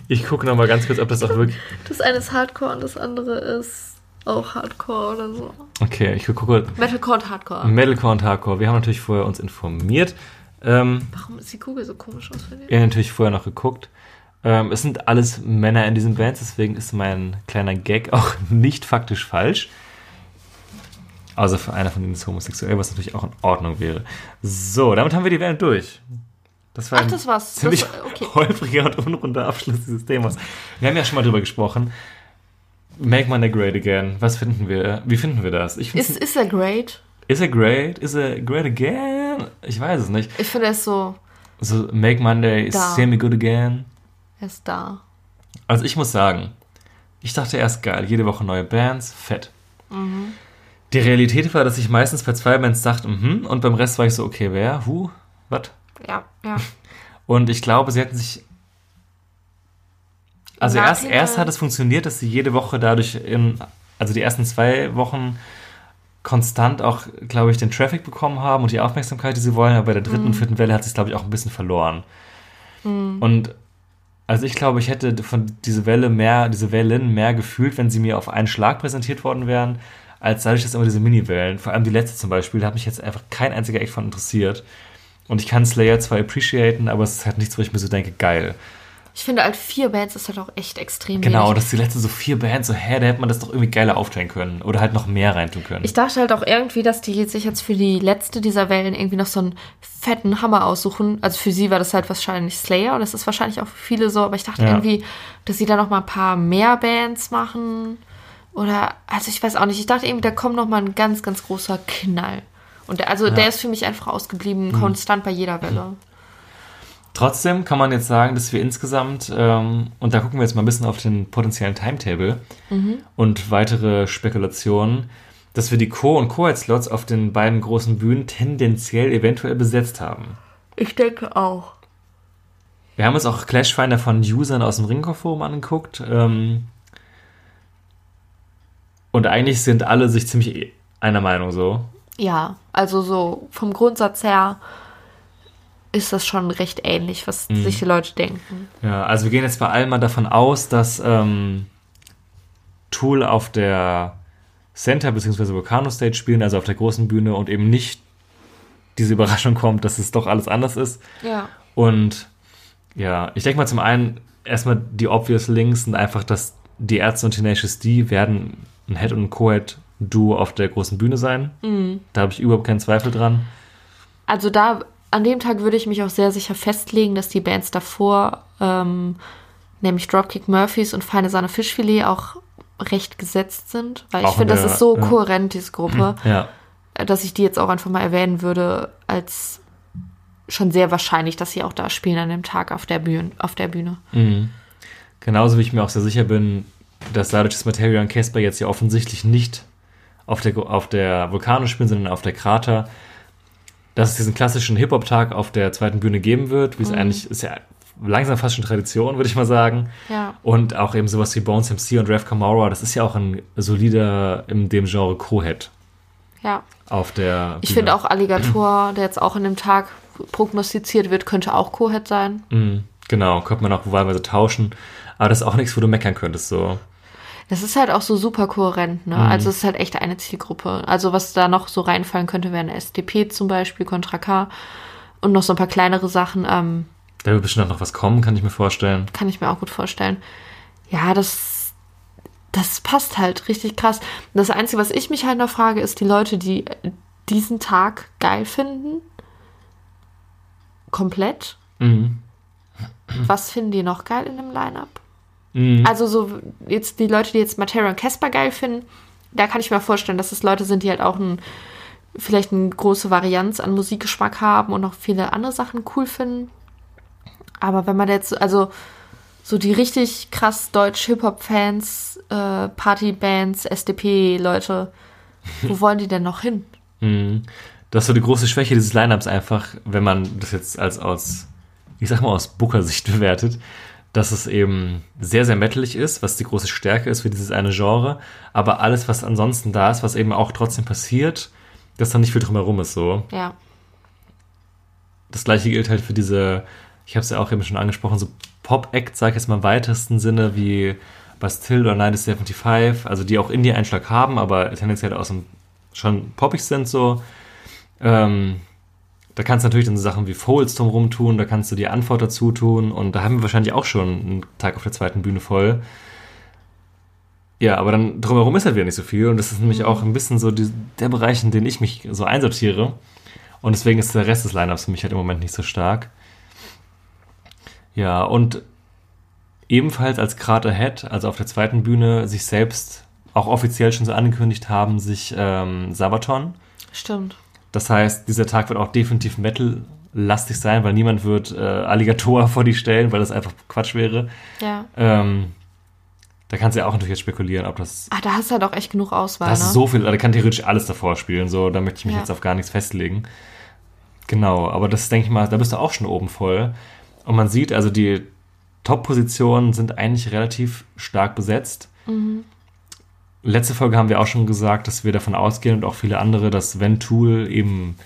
ich gucke noch mal ganz kurz, ob das auch wirklich. Das eine ist Hardcore und das andere ist auch Hardcore oder so. Okay, ich gucke Metalcore und Hardcore. Metalcore und Hardcore. Wir haben natürlich vorher uns informiert. Ähm, Warum ist die Kugel so komisch aus für dich? ihr habt natürlich vorher noch geguckt. Ähm, es sind alles Männer in diesen Bands, deswegen ist mein kleiner Gag auch nicht faktisch falsch. Außer für einer von ihnen ist homosexuell, was natürlich auch in Ordnung wäre. So, damit haben wir die Welt durch. Das war Ach, das war's. Das ziemlich war- okay. holpriger und unrunder Abschluss dieses Themas. Wir haben ja schon mal drüber gesprochen. Make Money Great Again. Was finden wir? Wie finden wir das? Ich Ist, ist er great? Is it great? Is it great again? Ich weiß es nicht. Ich finde, er ist so, So, Make Monday Da. semi good again. er ist da. Also ich muss sagen, ich dachte erst geil, jede Woche neue Bands, fett. Die Realität war, dass ich meistens bei zwei Bands dachte, mhm, und beim Rest war ich so, okay, wer, hu, was? Ja, ja. Und ich glaube, sie hätten sich. Also erst, erst hat es funktioniert, dass sie jede Woche dadurch in, also die ersten zwei Wochen konstant auch, glaube ich, den Traffic bekommen haben und die Aufmerksamkeit, die sie wollen, aber bei der dritten und vierten Welle hat sich, glaube ich, auch ein bisschen verloren. Und also ich glaube, ich hätte von diese Welle mehr, diese Wellen mehr gefühlt, wenn sie mir auf einen Schlag präsentiert worden wären, als dadurch, dass immer diese Mini-Wellen, vor allem die letzte zum Beispiel, da hat mich jetzt einfach kein einziger Act von interessiert. Und ich kann Slayer zwar appreciaten, aber es ist halt nichts, wo ich mir so denke, geil. Ich finde, halt vier Bands ist halt auch echt extrem Genau, wenig. dass die letzte so vier Bands, so, hä, da hätte man das doch irgendwie geiler aufteilen können. Oder halt noch mehr reintun können. Ich dachte halt auch irgendwie, dass die sich jetzt für die letzte dieser Wellen irgendwie noch so einen fetten Hammer aussuchen. Also für sie war das halt wahrscheinlich Slayer und das ist wahrscheinlich auch für viele so, aber ich dachte Ja. irgendwie, dass sie da noch mal ein paar mehr Bands machen. Oder, also ich weiß auch nicht, ich dachte irgendwie, da kommt noch mal ein ganz, ganz großer Knall. Und der, also der ist für mich einfach ausgeblieben, Mhm. konstant bei jeder Welle. Trotzdem kann man jetzt sagen, dass wir insgesamt, ähm, und da gucken wir jetzt mal ein bisschen auf den potenziellen Timetable und weitere Spekulationen, dass wir die Co- und Co-Head-Slots auf den beiden großen Bühnen tendenziell eventuell besetzt haben. Ich denke auch. Wir haben uns auch Clash-Finder von Usern aus dem Ringkopf-Forum angeguckt. Ähm, und eigentlich sind alle sich ziemlich einer Meinung so. Ja, also so vom Grundsatz her ist das schon recht ähnlich, was sich die Leute denken. Ja, also wir gehen jetzt bei allem mal davon aus, dass ähm, Tool auf der Center bzw. Volcano Stage spielen, also auf der großen Bühne und eben nicht diese Überraschung kommt, dass es doch alles anders ist. Ja. Und ja, ich denke mal zum einen erstmal die obvious Links sind einfach, dass die Ärzte und Tenacious D werden ein Head und ein Co-Head Duo auf der großen Bühne sein. Da habe ich überhaupt keinen Zweifel dran. Also da, an dem Tag würde ich mich auch sehr sicher festlegen, dass die Bands davor, ähm, nämlich Dropkick Murphys und Feine Sahne Fischfilet, auch recht gesetzt sind. Weil ich Auch in finde, das ist so ja. kohärent, diese Gruppe, Ja, dass ich die jetzt auch einfach mal erwähnen würde, als schon sehr wahrscheinlich, dass sie auch da spielen an dem Tag auf der Bühne. Auf der Bühne. genauso wie ich mir auch sehr sicher bin, dass dadurch, dass Materia und Casper jetzt ja offensichtlich nicht auf der, auf der Vulkano spielen, sondern auf der Krater, dass es diesen klassischen Hip-Hop-Tag auf der zweiten Bühne geben wird, wie es eigentlich ist ja langsam fast schon Tradition, würde ich mal sagen. Ja. Und auch eben sowas wie Bones MC und Rev Kamara, das ist ja auch ein solider in dem Genre Co-Head Ja. auf der Ich Bühne. finde auch Alligator, der jetzt auch in dem Tag prognostiziert wird, könnte auch Co-Head sein. Mhm, Genau, könnte man auch wahlweise tauschen. Aber das ist auch nichts, wo du meckern könntest, so. Das ist halt auch so super kohärent, ne? Also es ist halt echt eine Zielgruppe. Also was da noch so reinfallen könnte, wären SDP zum Beispiel, Contra K und noch so ein paar kleinere Sachen, ähm, Da wird bestimmt auch noch was kommen, kann ich mir vorstellen. kann ich mir auch gut vorstellen. Ja, das, das passt halt richtig krass. Das Einzige, was ich mich halt noch frage, ist die Leute, die diesen Tag geil finden. Komplett. Mhm. Was finden die noch geil in dem Line-Up? Mhm. Also so jetzt die Leute, die jetzt Matera und Casper geil finden, da kann ich mir vorstellen, dass es Leute sind, die halt auch ein, vielleicht eine große Varianz an Musikgeschmack haben und noch viele andere Sachen cool finden. Aber wenn man jetzt, also so die richtig krass Deutsch-Hip-Hop-Fans, äh, Partybands, SDP-Leute, wo wollen die denn noch hin? Mhm. Das ist so die große Schwäche dieses Lineups einfach, wenn man das jetzt als aus, ich sag mal aus Booker-Sicht bewertet, dass es eben sehr, sehr metalig ist, was die große Stärke ist für dieses eine Genre, aber alles, was ansonsten da ist, was eben auch trotzdem passiert, dass da nicht viel drumherum ist so. Ja, Das gleiche gilt halt für diese, ich habe es ja auch eben schon angesprochen, so Pop-Act, sag ich jetzt mal im weitesten Sinne, wie Bastille oder 1975, also die auch Indie-Einschlag haben, aber tendenziell aus dem schon poppig sind so. Ähm, da kannst du natürlich dann so Sachen wie Folds drumherum tun, da kannst du die Antwort dazu tun und da haben wir wahrscheinlich auch schon einen Tag auf der zweiten Bühne voll. Ja, aber dann drumherum ist halt wieder nicht so viel und das ist nämlich auch ein bisschen so die, der Bereich, in den ich mich so einsortiere. Und deswegen ist der Rest des Lineups für mich halt im Moment nicht so stark. Ja, und ebenfalls als Krater Head, also auf der zweiten Bühne, sich selbst auch offiziell schon so angekündigt haben, sich ähm, Sabaton. stimmt. Das heißt, dieser Tag wird auch definitiv Metal-lastig sein, weil niemand wird äh, Alligator vor die stellen, weil das einfach Quatsch wäre. Ja. Ähm, da kannst du ja auch natürlich jetzt spekulieren, ob das. Ah, da hast du halt auch echt genug Auswahl, Da hast ne? du so viel, da kann theoretisch alles davor spielen, so, da möchte ich mich Ja. jetzt auf gar nichts festlegen. Genau, aber das denke ich mal, da bist du auch schon oben voll. Und man sieht, also die Top-Positionen sind eigentlich relativ stark besetzt. Letzte Folge haben wir auch schon gesagt, dass wir davon ausgehen und auch viele andere, dass wenn Tool eben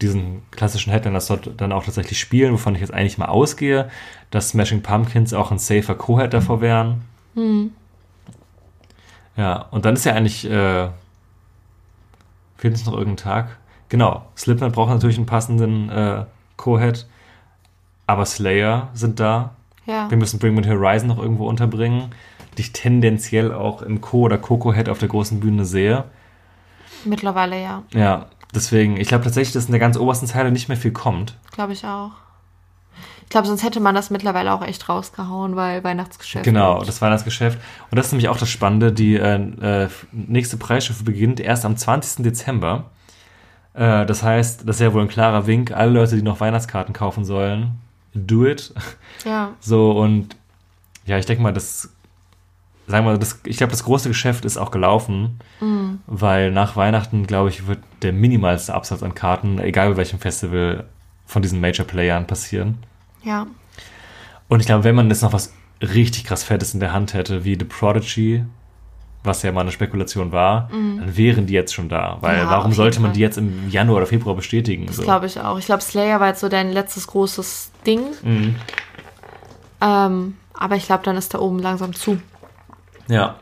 diesen klassischen Headliner-Slot dann auch tatsächlich spielen, wovon ich jetzt eigentlich mal ausgehe, dass Smashing Pumpkins auch ein safer Co-Head davor wären. Ja, und dann ist ja eigentlich, äh, fehlt uns noch irgendein Tag? Genau, Slipknot braucht natürlich einen passenden äh, Co-Head, aber Slayer sind da. Ja. Wir müssen Bring Me the Horizon noch irgendwo unterbringen, die ich tendenziell auch im Co- oder Coco-Head auf der großen Bühne sehe. Mittlerweile ja, Ja, deswegen, ich glaube tatsächlich, dass in der ganz obersten Zeile nicht mehr viel kommt. glaube ich auch. Ich glaube, sonst hätte man das mittlerweile auch echt rausgehauen, weil Weihnachtsgeschäft. Genau, das Weihnachtsgeschäft. Und das ist nämlich auch das Spannende. Die äh, äh, nächste Preisstufe beginnt erst am 20. Dezember. Äh, das heißt, das ist ja wohl ein klarer Wink. Alle Leute, die noch Weihnachtskarten kaufen sollen, do it. Ja. So und ja, ich denke mal, das, sagen wir, das, ich glaube, das große Geschäft ist auch gelaufen, weil nach Weihnachten, glaube ich, wird der minimalste Absatz an Karten, egal bei welchem Festival, von diesen Major-Playern passieren. Ja. Und ich glaube, wenn man jetzt noch was richtig krass Fettes in der Hand hätte, wie The Prodigy, was ja mal eine Spekulation war, dann wären die jetzt schon da. Weil Mhm. Ja, warum sollte man die jetzt im Januar oder Februar bestätigen? Das so? glaube ich auch. Ich glaube, Slayer war jetzt so dein letztes großes Ding. Mhm. Ähm, aber ich glaube, dann ist da oben langsam zu. Ja,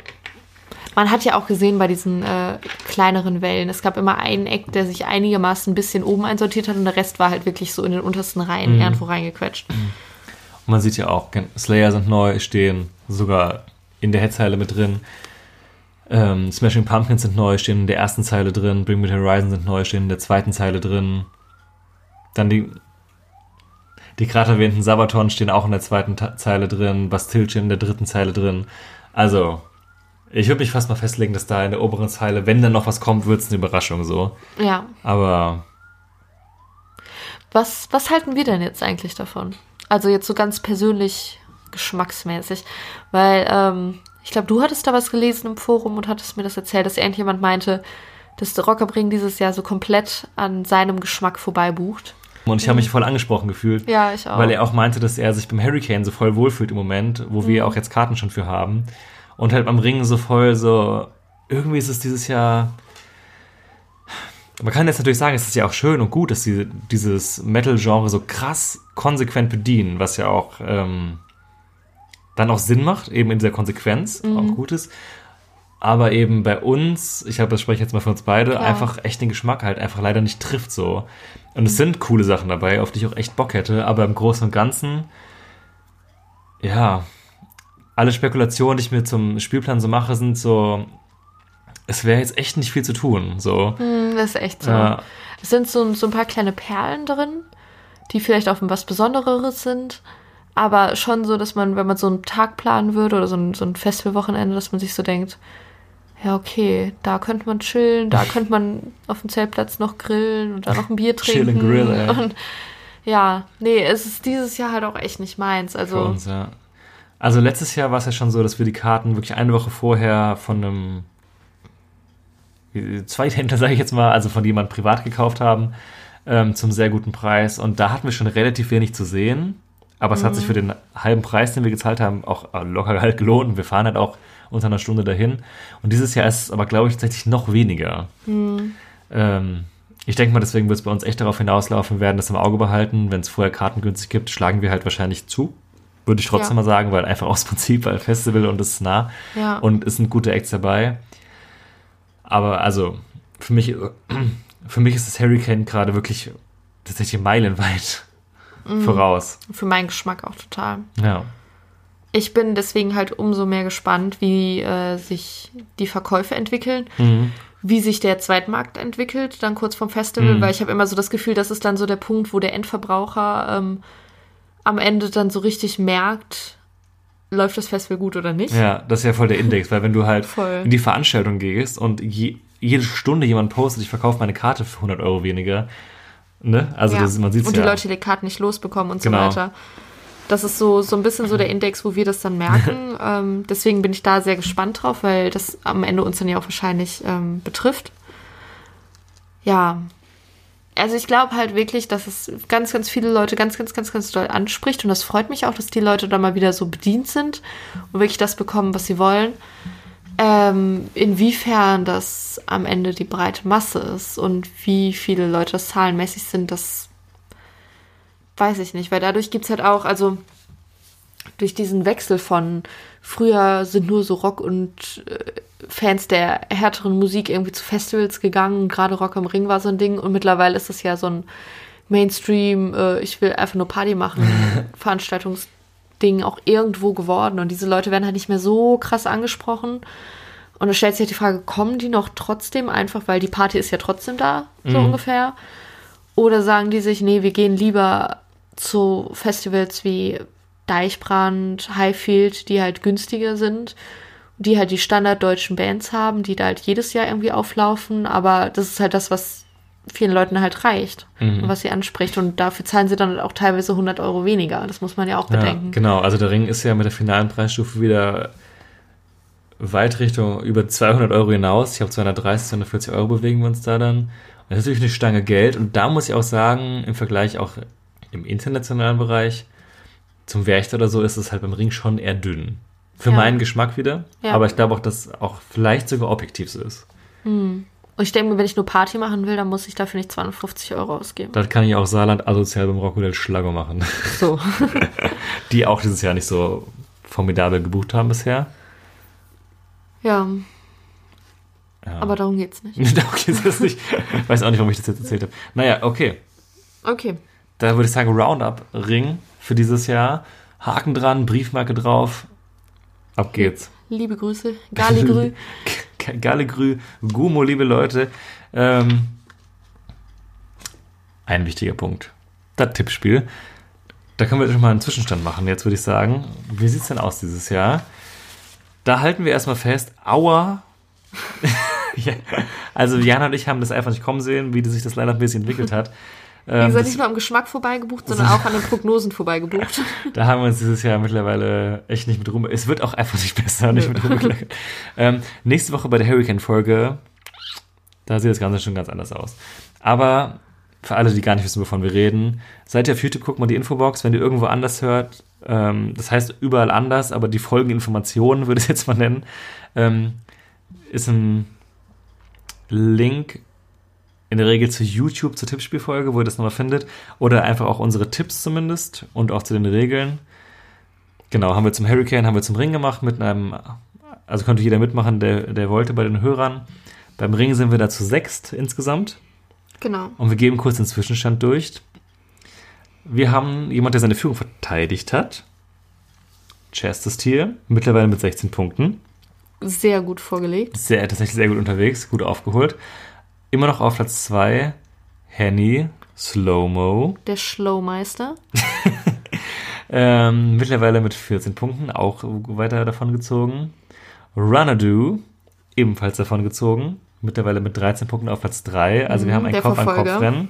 Man hat ja auch gesehen bei diesen äh, kleineren Wellen, es gab immer einen Eck, der sich einigermaßen ein bisschen oben einsortiert hat und der Rest war halt wirklich so in den untersten Reihen Mhm. irgendwo reingequetscht. und man sieht ja auch, Slayer sind neu, stehen sogar in der Headzeile mit drin. Ähm, Smashing Pumpkins sind neu, stehen in der ersten Zeile drin. Bring Me the Horizon sind neu, stehen in der zweiten Zeile drin. Dann die, die gerade erwähnten Sabaton stehen auch in der zweiten Ta Zeile drin. Bastille stehen in der dritten Zeile drin. Also, ich würde mich fast mal festlegen, dass da in der oberen Zeile, wenn dann noch was kommt, wird es eine Überraschung so. Ja. Aber Was, was halten wir denn jetzt eigentlich davon? Also jetzt so ganz persönlich geschmacksmäßig. Weil, ähm, ich glaube, du hattest da was gelesen im Forum und hattest mir das erzählt, dass irgendjemand meinte, dass der Rockerbring dieses Jahr so komplett an seinem Geschmack vorbei bucht. Und ich habe mich voll angesprochen gefühlt. Ja, ich auch. Weil er auch meinte, dass er sich beim Hurricane so voll wohlfühlt im Moment, wo wir auch jetzt Karten schon für haben. Und halt beim Ringen so voll so, irgendwie ist es dieses Jahr. Man kann jetzt natürlich sagen, es ist ja auch schön und gut, dass sie dieses Metal-Genre so krass konsequent bedienen, was ja auch ähm, dann auch Sinn macht, eben in dieser Konsequenz, auch gut ist. Aber eben bei uns, ich habe das spreche ich jetzt mal für uns beide, Klar. einfach echt den Geschmack halt einfach leider nicht trifft so. Und es sind coole Sachen dabei, auf die ich auch echt Bock hätte, aber im Großen und Ganzen, ja, alle Spekulationen, die ich mir zum Spielplan so mache, sind so, es wäre jetzt echt nicht viel zu tun. So. Hm, das ist echt so. Ja. Es sind so, so ein paar kleine Perlen drin, die vielleicht auch was Besondereres sind. Aber schon so, dass man, wenn man so einen Tag planen würde oder so ein, so ein Festivalwochenende, dass man sich so denkt, ja, okay, da könnte man chillen, da könnte man auf dem Zeltplatz noch grillen und da noch ein Bier Chill trinken. and grill, ey. Und ja, nee, es ist dieses Jahr halt auch echt nicht meins. Für Also, uns, ja. Also letztes Jahr war es ja schon so, dass wir die Karten wirklich eine Woche vorher von einem Zweithändler, sage ich jetzt mal, also von jemandem privat gekauft haben, ähm, zum sehr guten Preis. Und da hatten wir schon relativ wenig zu sehen. Aber es hat sich für den halben Preis, den wir gezahlt haben, auch äh, locker halt gelohnt. Wir fahren halt auch unter einer Stunde dahin. Und dieses Jahr ist es aber, glaube ich, tatsächlich noch weniger. Ähm, ich denke mal, deswegen wird es bei uns echt darauf hinauslaufen, wir werden das im Auge behalten. Wenn es vorher Karten günstig gibt, schlagen wir halt wahrscheinlich zu. Würde ich trotzdem Ja. mal sagen, weil einfach aus Prinzip, weil Festival und es ist nah. Ja. Und es sind gute Acts dabei. Aber also, für mich, für mich ist das Hurricane gerade wirklich tatsächlich meilenweit Mhm. voraus. für meinen Geschmack auch total. Ja. Ich bin deswegen halt umso mehr gespannt, wie äh, sich die Verkäufe entwickeln, Mhm. wie sich der Zweitmarkt entwickelt, dann kurz vorm Festival, Mhm. weil ich habe immer so das Gefühl, das ist dann so der Punkt, wo der Endverbraucher ähm, am Ende dann so richtig merkt, läuft das Festival gut oder nicht. Ja, das ist ja voll der Index, weil wenn du halt Voll. in die Veranstaltung gehst und je, jede Stunde jemand postet, ich verkaufe meine Karte für 100 Euro weniger, ne? Also Ja. das, man sieht Und ja. die Leute die Karten nicht losbekommen und Genau. so weiter. Das ist so, so ein bisschen so der Index, wo wir das dann merken. ähm, deswegen bin ich da sehr gespannt drauf, weil das am Ende uns dann ja auch wahrscheinlich ähm, betrifft. Ja. Also ich glaube halt wirklich, dass es ganz, ganz viele Leute ganz, ganz, ganz, ganz doll anspricht. Und das freut mich auch, dass die Leute da mal wieder so bedient sind und wirklich das bekommen, was sie wollen. Ähm, inwiefern das am Ende die breite Masse ist und wie viele Leute das zahlenmäßig sind, das weiß ich nicht, weil dadurch gibt es halt auch, also durch diesen Wechsel von früher sind nur so Rock und äh, Fans der härteren Musik irgendwie zu Festivals gegangen. Gerade Rock am Ring war so ein Ding. Und mittlerweile ist es ja so ein Mainstream, äh, ich will einfach nur Party machen, Veranstaltungsding auch irgendwo geworden und diese Leute werden halt nicht mehr so krass angesprochen. Und da stellt sich halt die Frage, kommen die noch trotzdem einfach, weil die Party ist ja trotzdem da, so ungefähr? Oder sagen die sich, nee, wir gehen lieber zu Festivals wie Deichbrand, Highfield, die halt günstiger sind, die halt die standarddeutschen Bands haben, die da halt jedes Jahr irgendwie auflaufen, aber das ist halt das, was vielen Leuten halt reicht Mhm. und was sie anspricht. Und dafür zahlen sie dann auch teilweise 100 Euro weniger. Das muss man ja auch Ja, bedenken. genau, also der Ring ist ja mit der finalen Preisstufe wieder weit Richtung über 200 Euro hinaus. Ich habe 230, 240 Euro bewegen wir uns da dann. Und das ist natürlich eine Stange Geld. Und da muss ich auch sagen, im Vergleich auch im internationalen Bereich zum Werchter oder so ist es halt beim Ring schon eher dünn. Für Ja. meinen Geschmack wieder. Ja. Aber ich glaube auch, dass auch vielleicht sogar objektiv so ist. Und ich denke mir, wenn ich nur Party machen will, dann muss ich dafür nicht 250 Euro ausgeben. Das kann ich auch Saarland asozial beim Rockodile Schlager machen. So. Die auch dieses Jahr nicht so formidabel gebucht haben bisher. ja, Ja. aber darum geht's nicht. okay, das ist nicht. Weiß auch nicht, warum ich das jetzt erzählt habe. Naja, okay. Okay. Da würde ich sagen, Roundup-Ring für dieses Jahr. Haken dran, Briefmarke drauf. Ab geht's. Liebe Grüße. Galigrü. Gallegrü, Gumo, liebe Leute. Ähm, ein wichtiger Punkt. Das Tippspiel. Da können wir schon mal einen Zwischenstand machen, jetzt würde ich sagen. Wie sieht's denn aus dieses Jahr? Da halten wir erstmal fest, aua. ja, also Jana und ich haben das einfach nicht kommen sehen, wie sich das leider ein bisschen entwickelt hat. Wie Ähm, gesagt, das- nicht nur am Geschmack vorbeigebucht, sondern auch an den Prognosen vorbeigebucht. Da haben wir uns dieses Jahr mittlerweile echt nicht mit rum. Es wird auch einfach nicht besser, nicht mit rumgekleckert. ähm, nächste Woche bei der Hurricane-Folge, da sieht das Ganze schon ganz anders aus. Aber für alle, die gar nicht wissen, wovon wir reden, seid ihr auf YouTube, guckt mal die Infobox, wenn ihr irgendwo anders hört. Ähm, das heißt überall anders, aber die Folgeninformationen, würde ich es jetzt mal nennen, ähm, ist ein Link in der Regel zu YouTube, zur Tippspielfolge, wo ihr das nochmal findet. Oder einfach auch unsere Tipps zumindest und auch zu den Regeln. Genau, haben wir zum Hurricane, haben wir zum Ring gemacht mit einem, also konnte jeder mitmachen, der, der wollte bei den Hörern. Beim Ring sind wir da zu sechst insgesamt. genau. Und wir geben kurz den Zwischenstand durch. Wir haben jemand, der seine Führung verteidigt hat. Chess ist hier, mittlerweile mit 16 Punkten. Sehr gut vorgelegt. Sehr, tatsächlich sehr gut unterwegs, gut aufgeholt. Immer noch auf Platz 2 Henny Slow-Mo. Der Schlowmeister. Ähm, mittlerweile mit 14 Punkten, auch weiter davon gezogen. Runadoo, ebenfalls davon gezogen. Mittlerweile mit 13 Punkten auf Platz 3. Also wir Mhm, haben ein Kopf-an-Kopf-Rennen.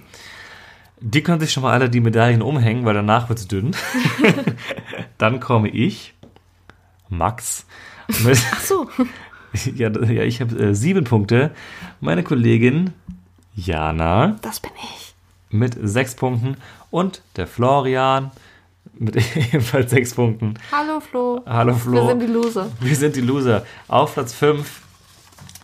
Die können sich schon mal alle die Medaillen umhängen, weil danach wird es dünn. Dann komme ich, Max, mit, Ach so. ja, ja, ich habe äh, sieben Punkte. Meine Kollegin Jana Das bin ich. mit sechs Punkten und der Florian mit ebenfalls sechs Punkten. Hallo Flo. Hallo Flo. Wir sind die Loser. Wir sind die Loser. Auf Platz 5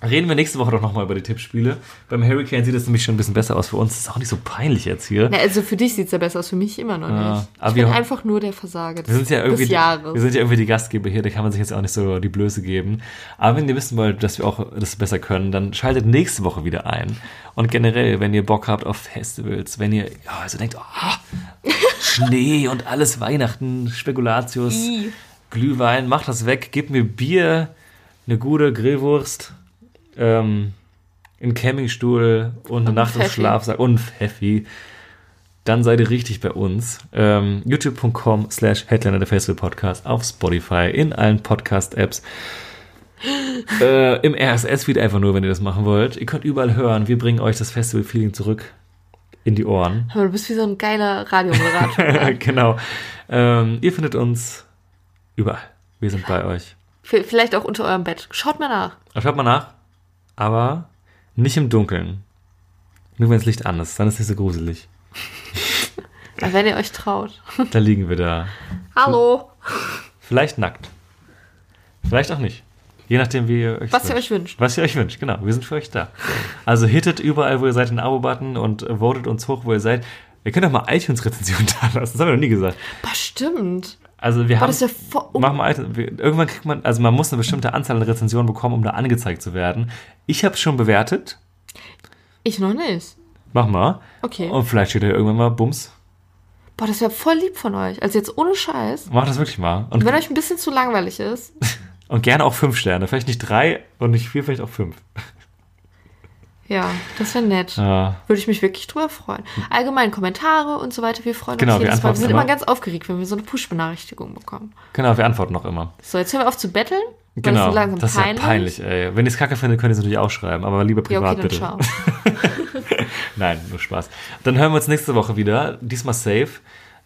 reden wir nächste Woche doch nochmal über die Tippspiele. Beim Hurricane sieht es nämlich schon ein bisschen besser aus für uns. Das ist auch nicht so peinlich jetzt hier. Na, also für dich sieht es ja besser aus, für mich immer noch Ja, nicht. aber ich bin einfach nur der Versager des, Wir sind ja irgendwie, Jahres. wir sind ja irgendwie die Gastgeber hier, da kann man sich jetzt auch nicht so die Blöße geben. Aber wenn ihr wissen wollt, dass wir auch das besser können, dann schaltet nächste Woche wieder ein. Und generell, wenn ihr Bock habt auf Festivals, wenn ihr ja, also denkt, oh, Schnee und alles Weihnachten, Spekulatius, I. Glühwein, macht das weg, gebt mir Bier, eine gute Grillwurst, ähm, einen Campingstuhl und eine Nacht im. Schlafsack und Pfeffi dann seid ihr richtig bei uns. Ähm, youtube.com slash Headliner der Festival Podcast auf Spotify, in allen Podcast-Apps. äh, Im RSS-Feed einfach nur, wenn ihr das machen wollt. Ihr könnt überall hören. Wir bringen euch das Festival-Feeling zurück in die Ohren. Du bist wie so ein geiler Radiomoderator. genau. Ähm, ihr findet uns überall. Wir sind bei euch. Vielleicht auch unter eurem Bett. Schaut mal nach. Schaut mal nach. Aber nicht im Dunkeln. Nur wenn das Licht an ist, dann ist es nicht so gruselig. Wenn ihr euch traut. Da liegen wir da. Hallo. Vielleicht nackt. Vielleicht auch nicht. Je nachdem, wie ihr euch Was ihr euch wünscht. Was ihr euch wünscht, genau. Wir sind für euch da. Also hittet überall, wo ihr seid, den Abo-Button und votet uns hoch, wo ihr seid. Ihr könnt auch mal iTunes-Rezensionen da lassen. Das haben wir noch nie gesagt. Boah, stimmt. Also wir Boah, haben... ja voll Mach mal wir- Irgendwann kriegt man... Also man muss eine bestimmte Anzahl an Rezensionen bekommen, um da angezeigt zu werden. Ich habe es schon bewertet. Ich noch nicht. Mach mal. Okay. Und vielleicht steht da irgendwann mal Bums. Boah, das wäre voll lieb von euch. Also jetzt ohne Scheiß. Mach das wirklich mal. Und, Wenn euch ein bisschen zu langweilig ist. und gerne auch fünf Sterne. Vielleicht nicht drei und nicht vier, vielleicht auch fünf. Ja, das wäre nett. Ja. Würde ich mich wirklich drüber freuen. Allgemein Kommentare und so weiter. Wir freuen Genau, uns wir jedes Mal. Wir sind immer. immer ganz aufgeregt, wenn wir so eine Push-Benachrichtigung bekommen. Genau, wir antworten noch immer. So, jetzt hören wir auf zu betteln. Genau, Das ist langsam das ist ja peinlich. peinlich, ey. Wenn ihr es kacke findet, könnt ihr es natürlich auch schreiben, aber lieber Ja, privat okay, dann bitte. Nein, nur Spaß. Dann hören wir uns nächste Woche wieder. Diesmal safe.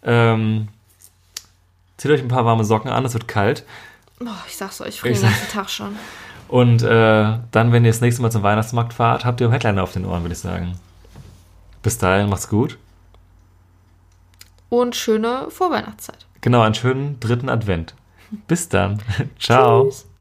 Ähm, zieht euch ein paar warme Socken an, es wird kalt. Oh, ich sag's euch, ich friere den ganzen Tag schon. Und äh, dann, wenn ihr das nächste Mal zum Weihnachtsmarkt fahrt, habt ihr Headliner auf den Ohren, würde ich sagen. Bis dahin, macht's gut. Und schöne Vorweihnachtszeit. Genau, einen schönen dritten Advent. Bis dann. Ciao. Tschüss.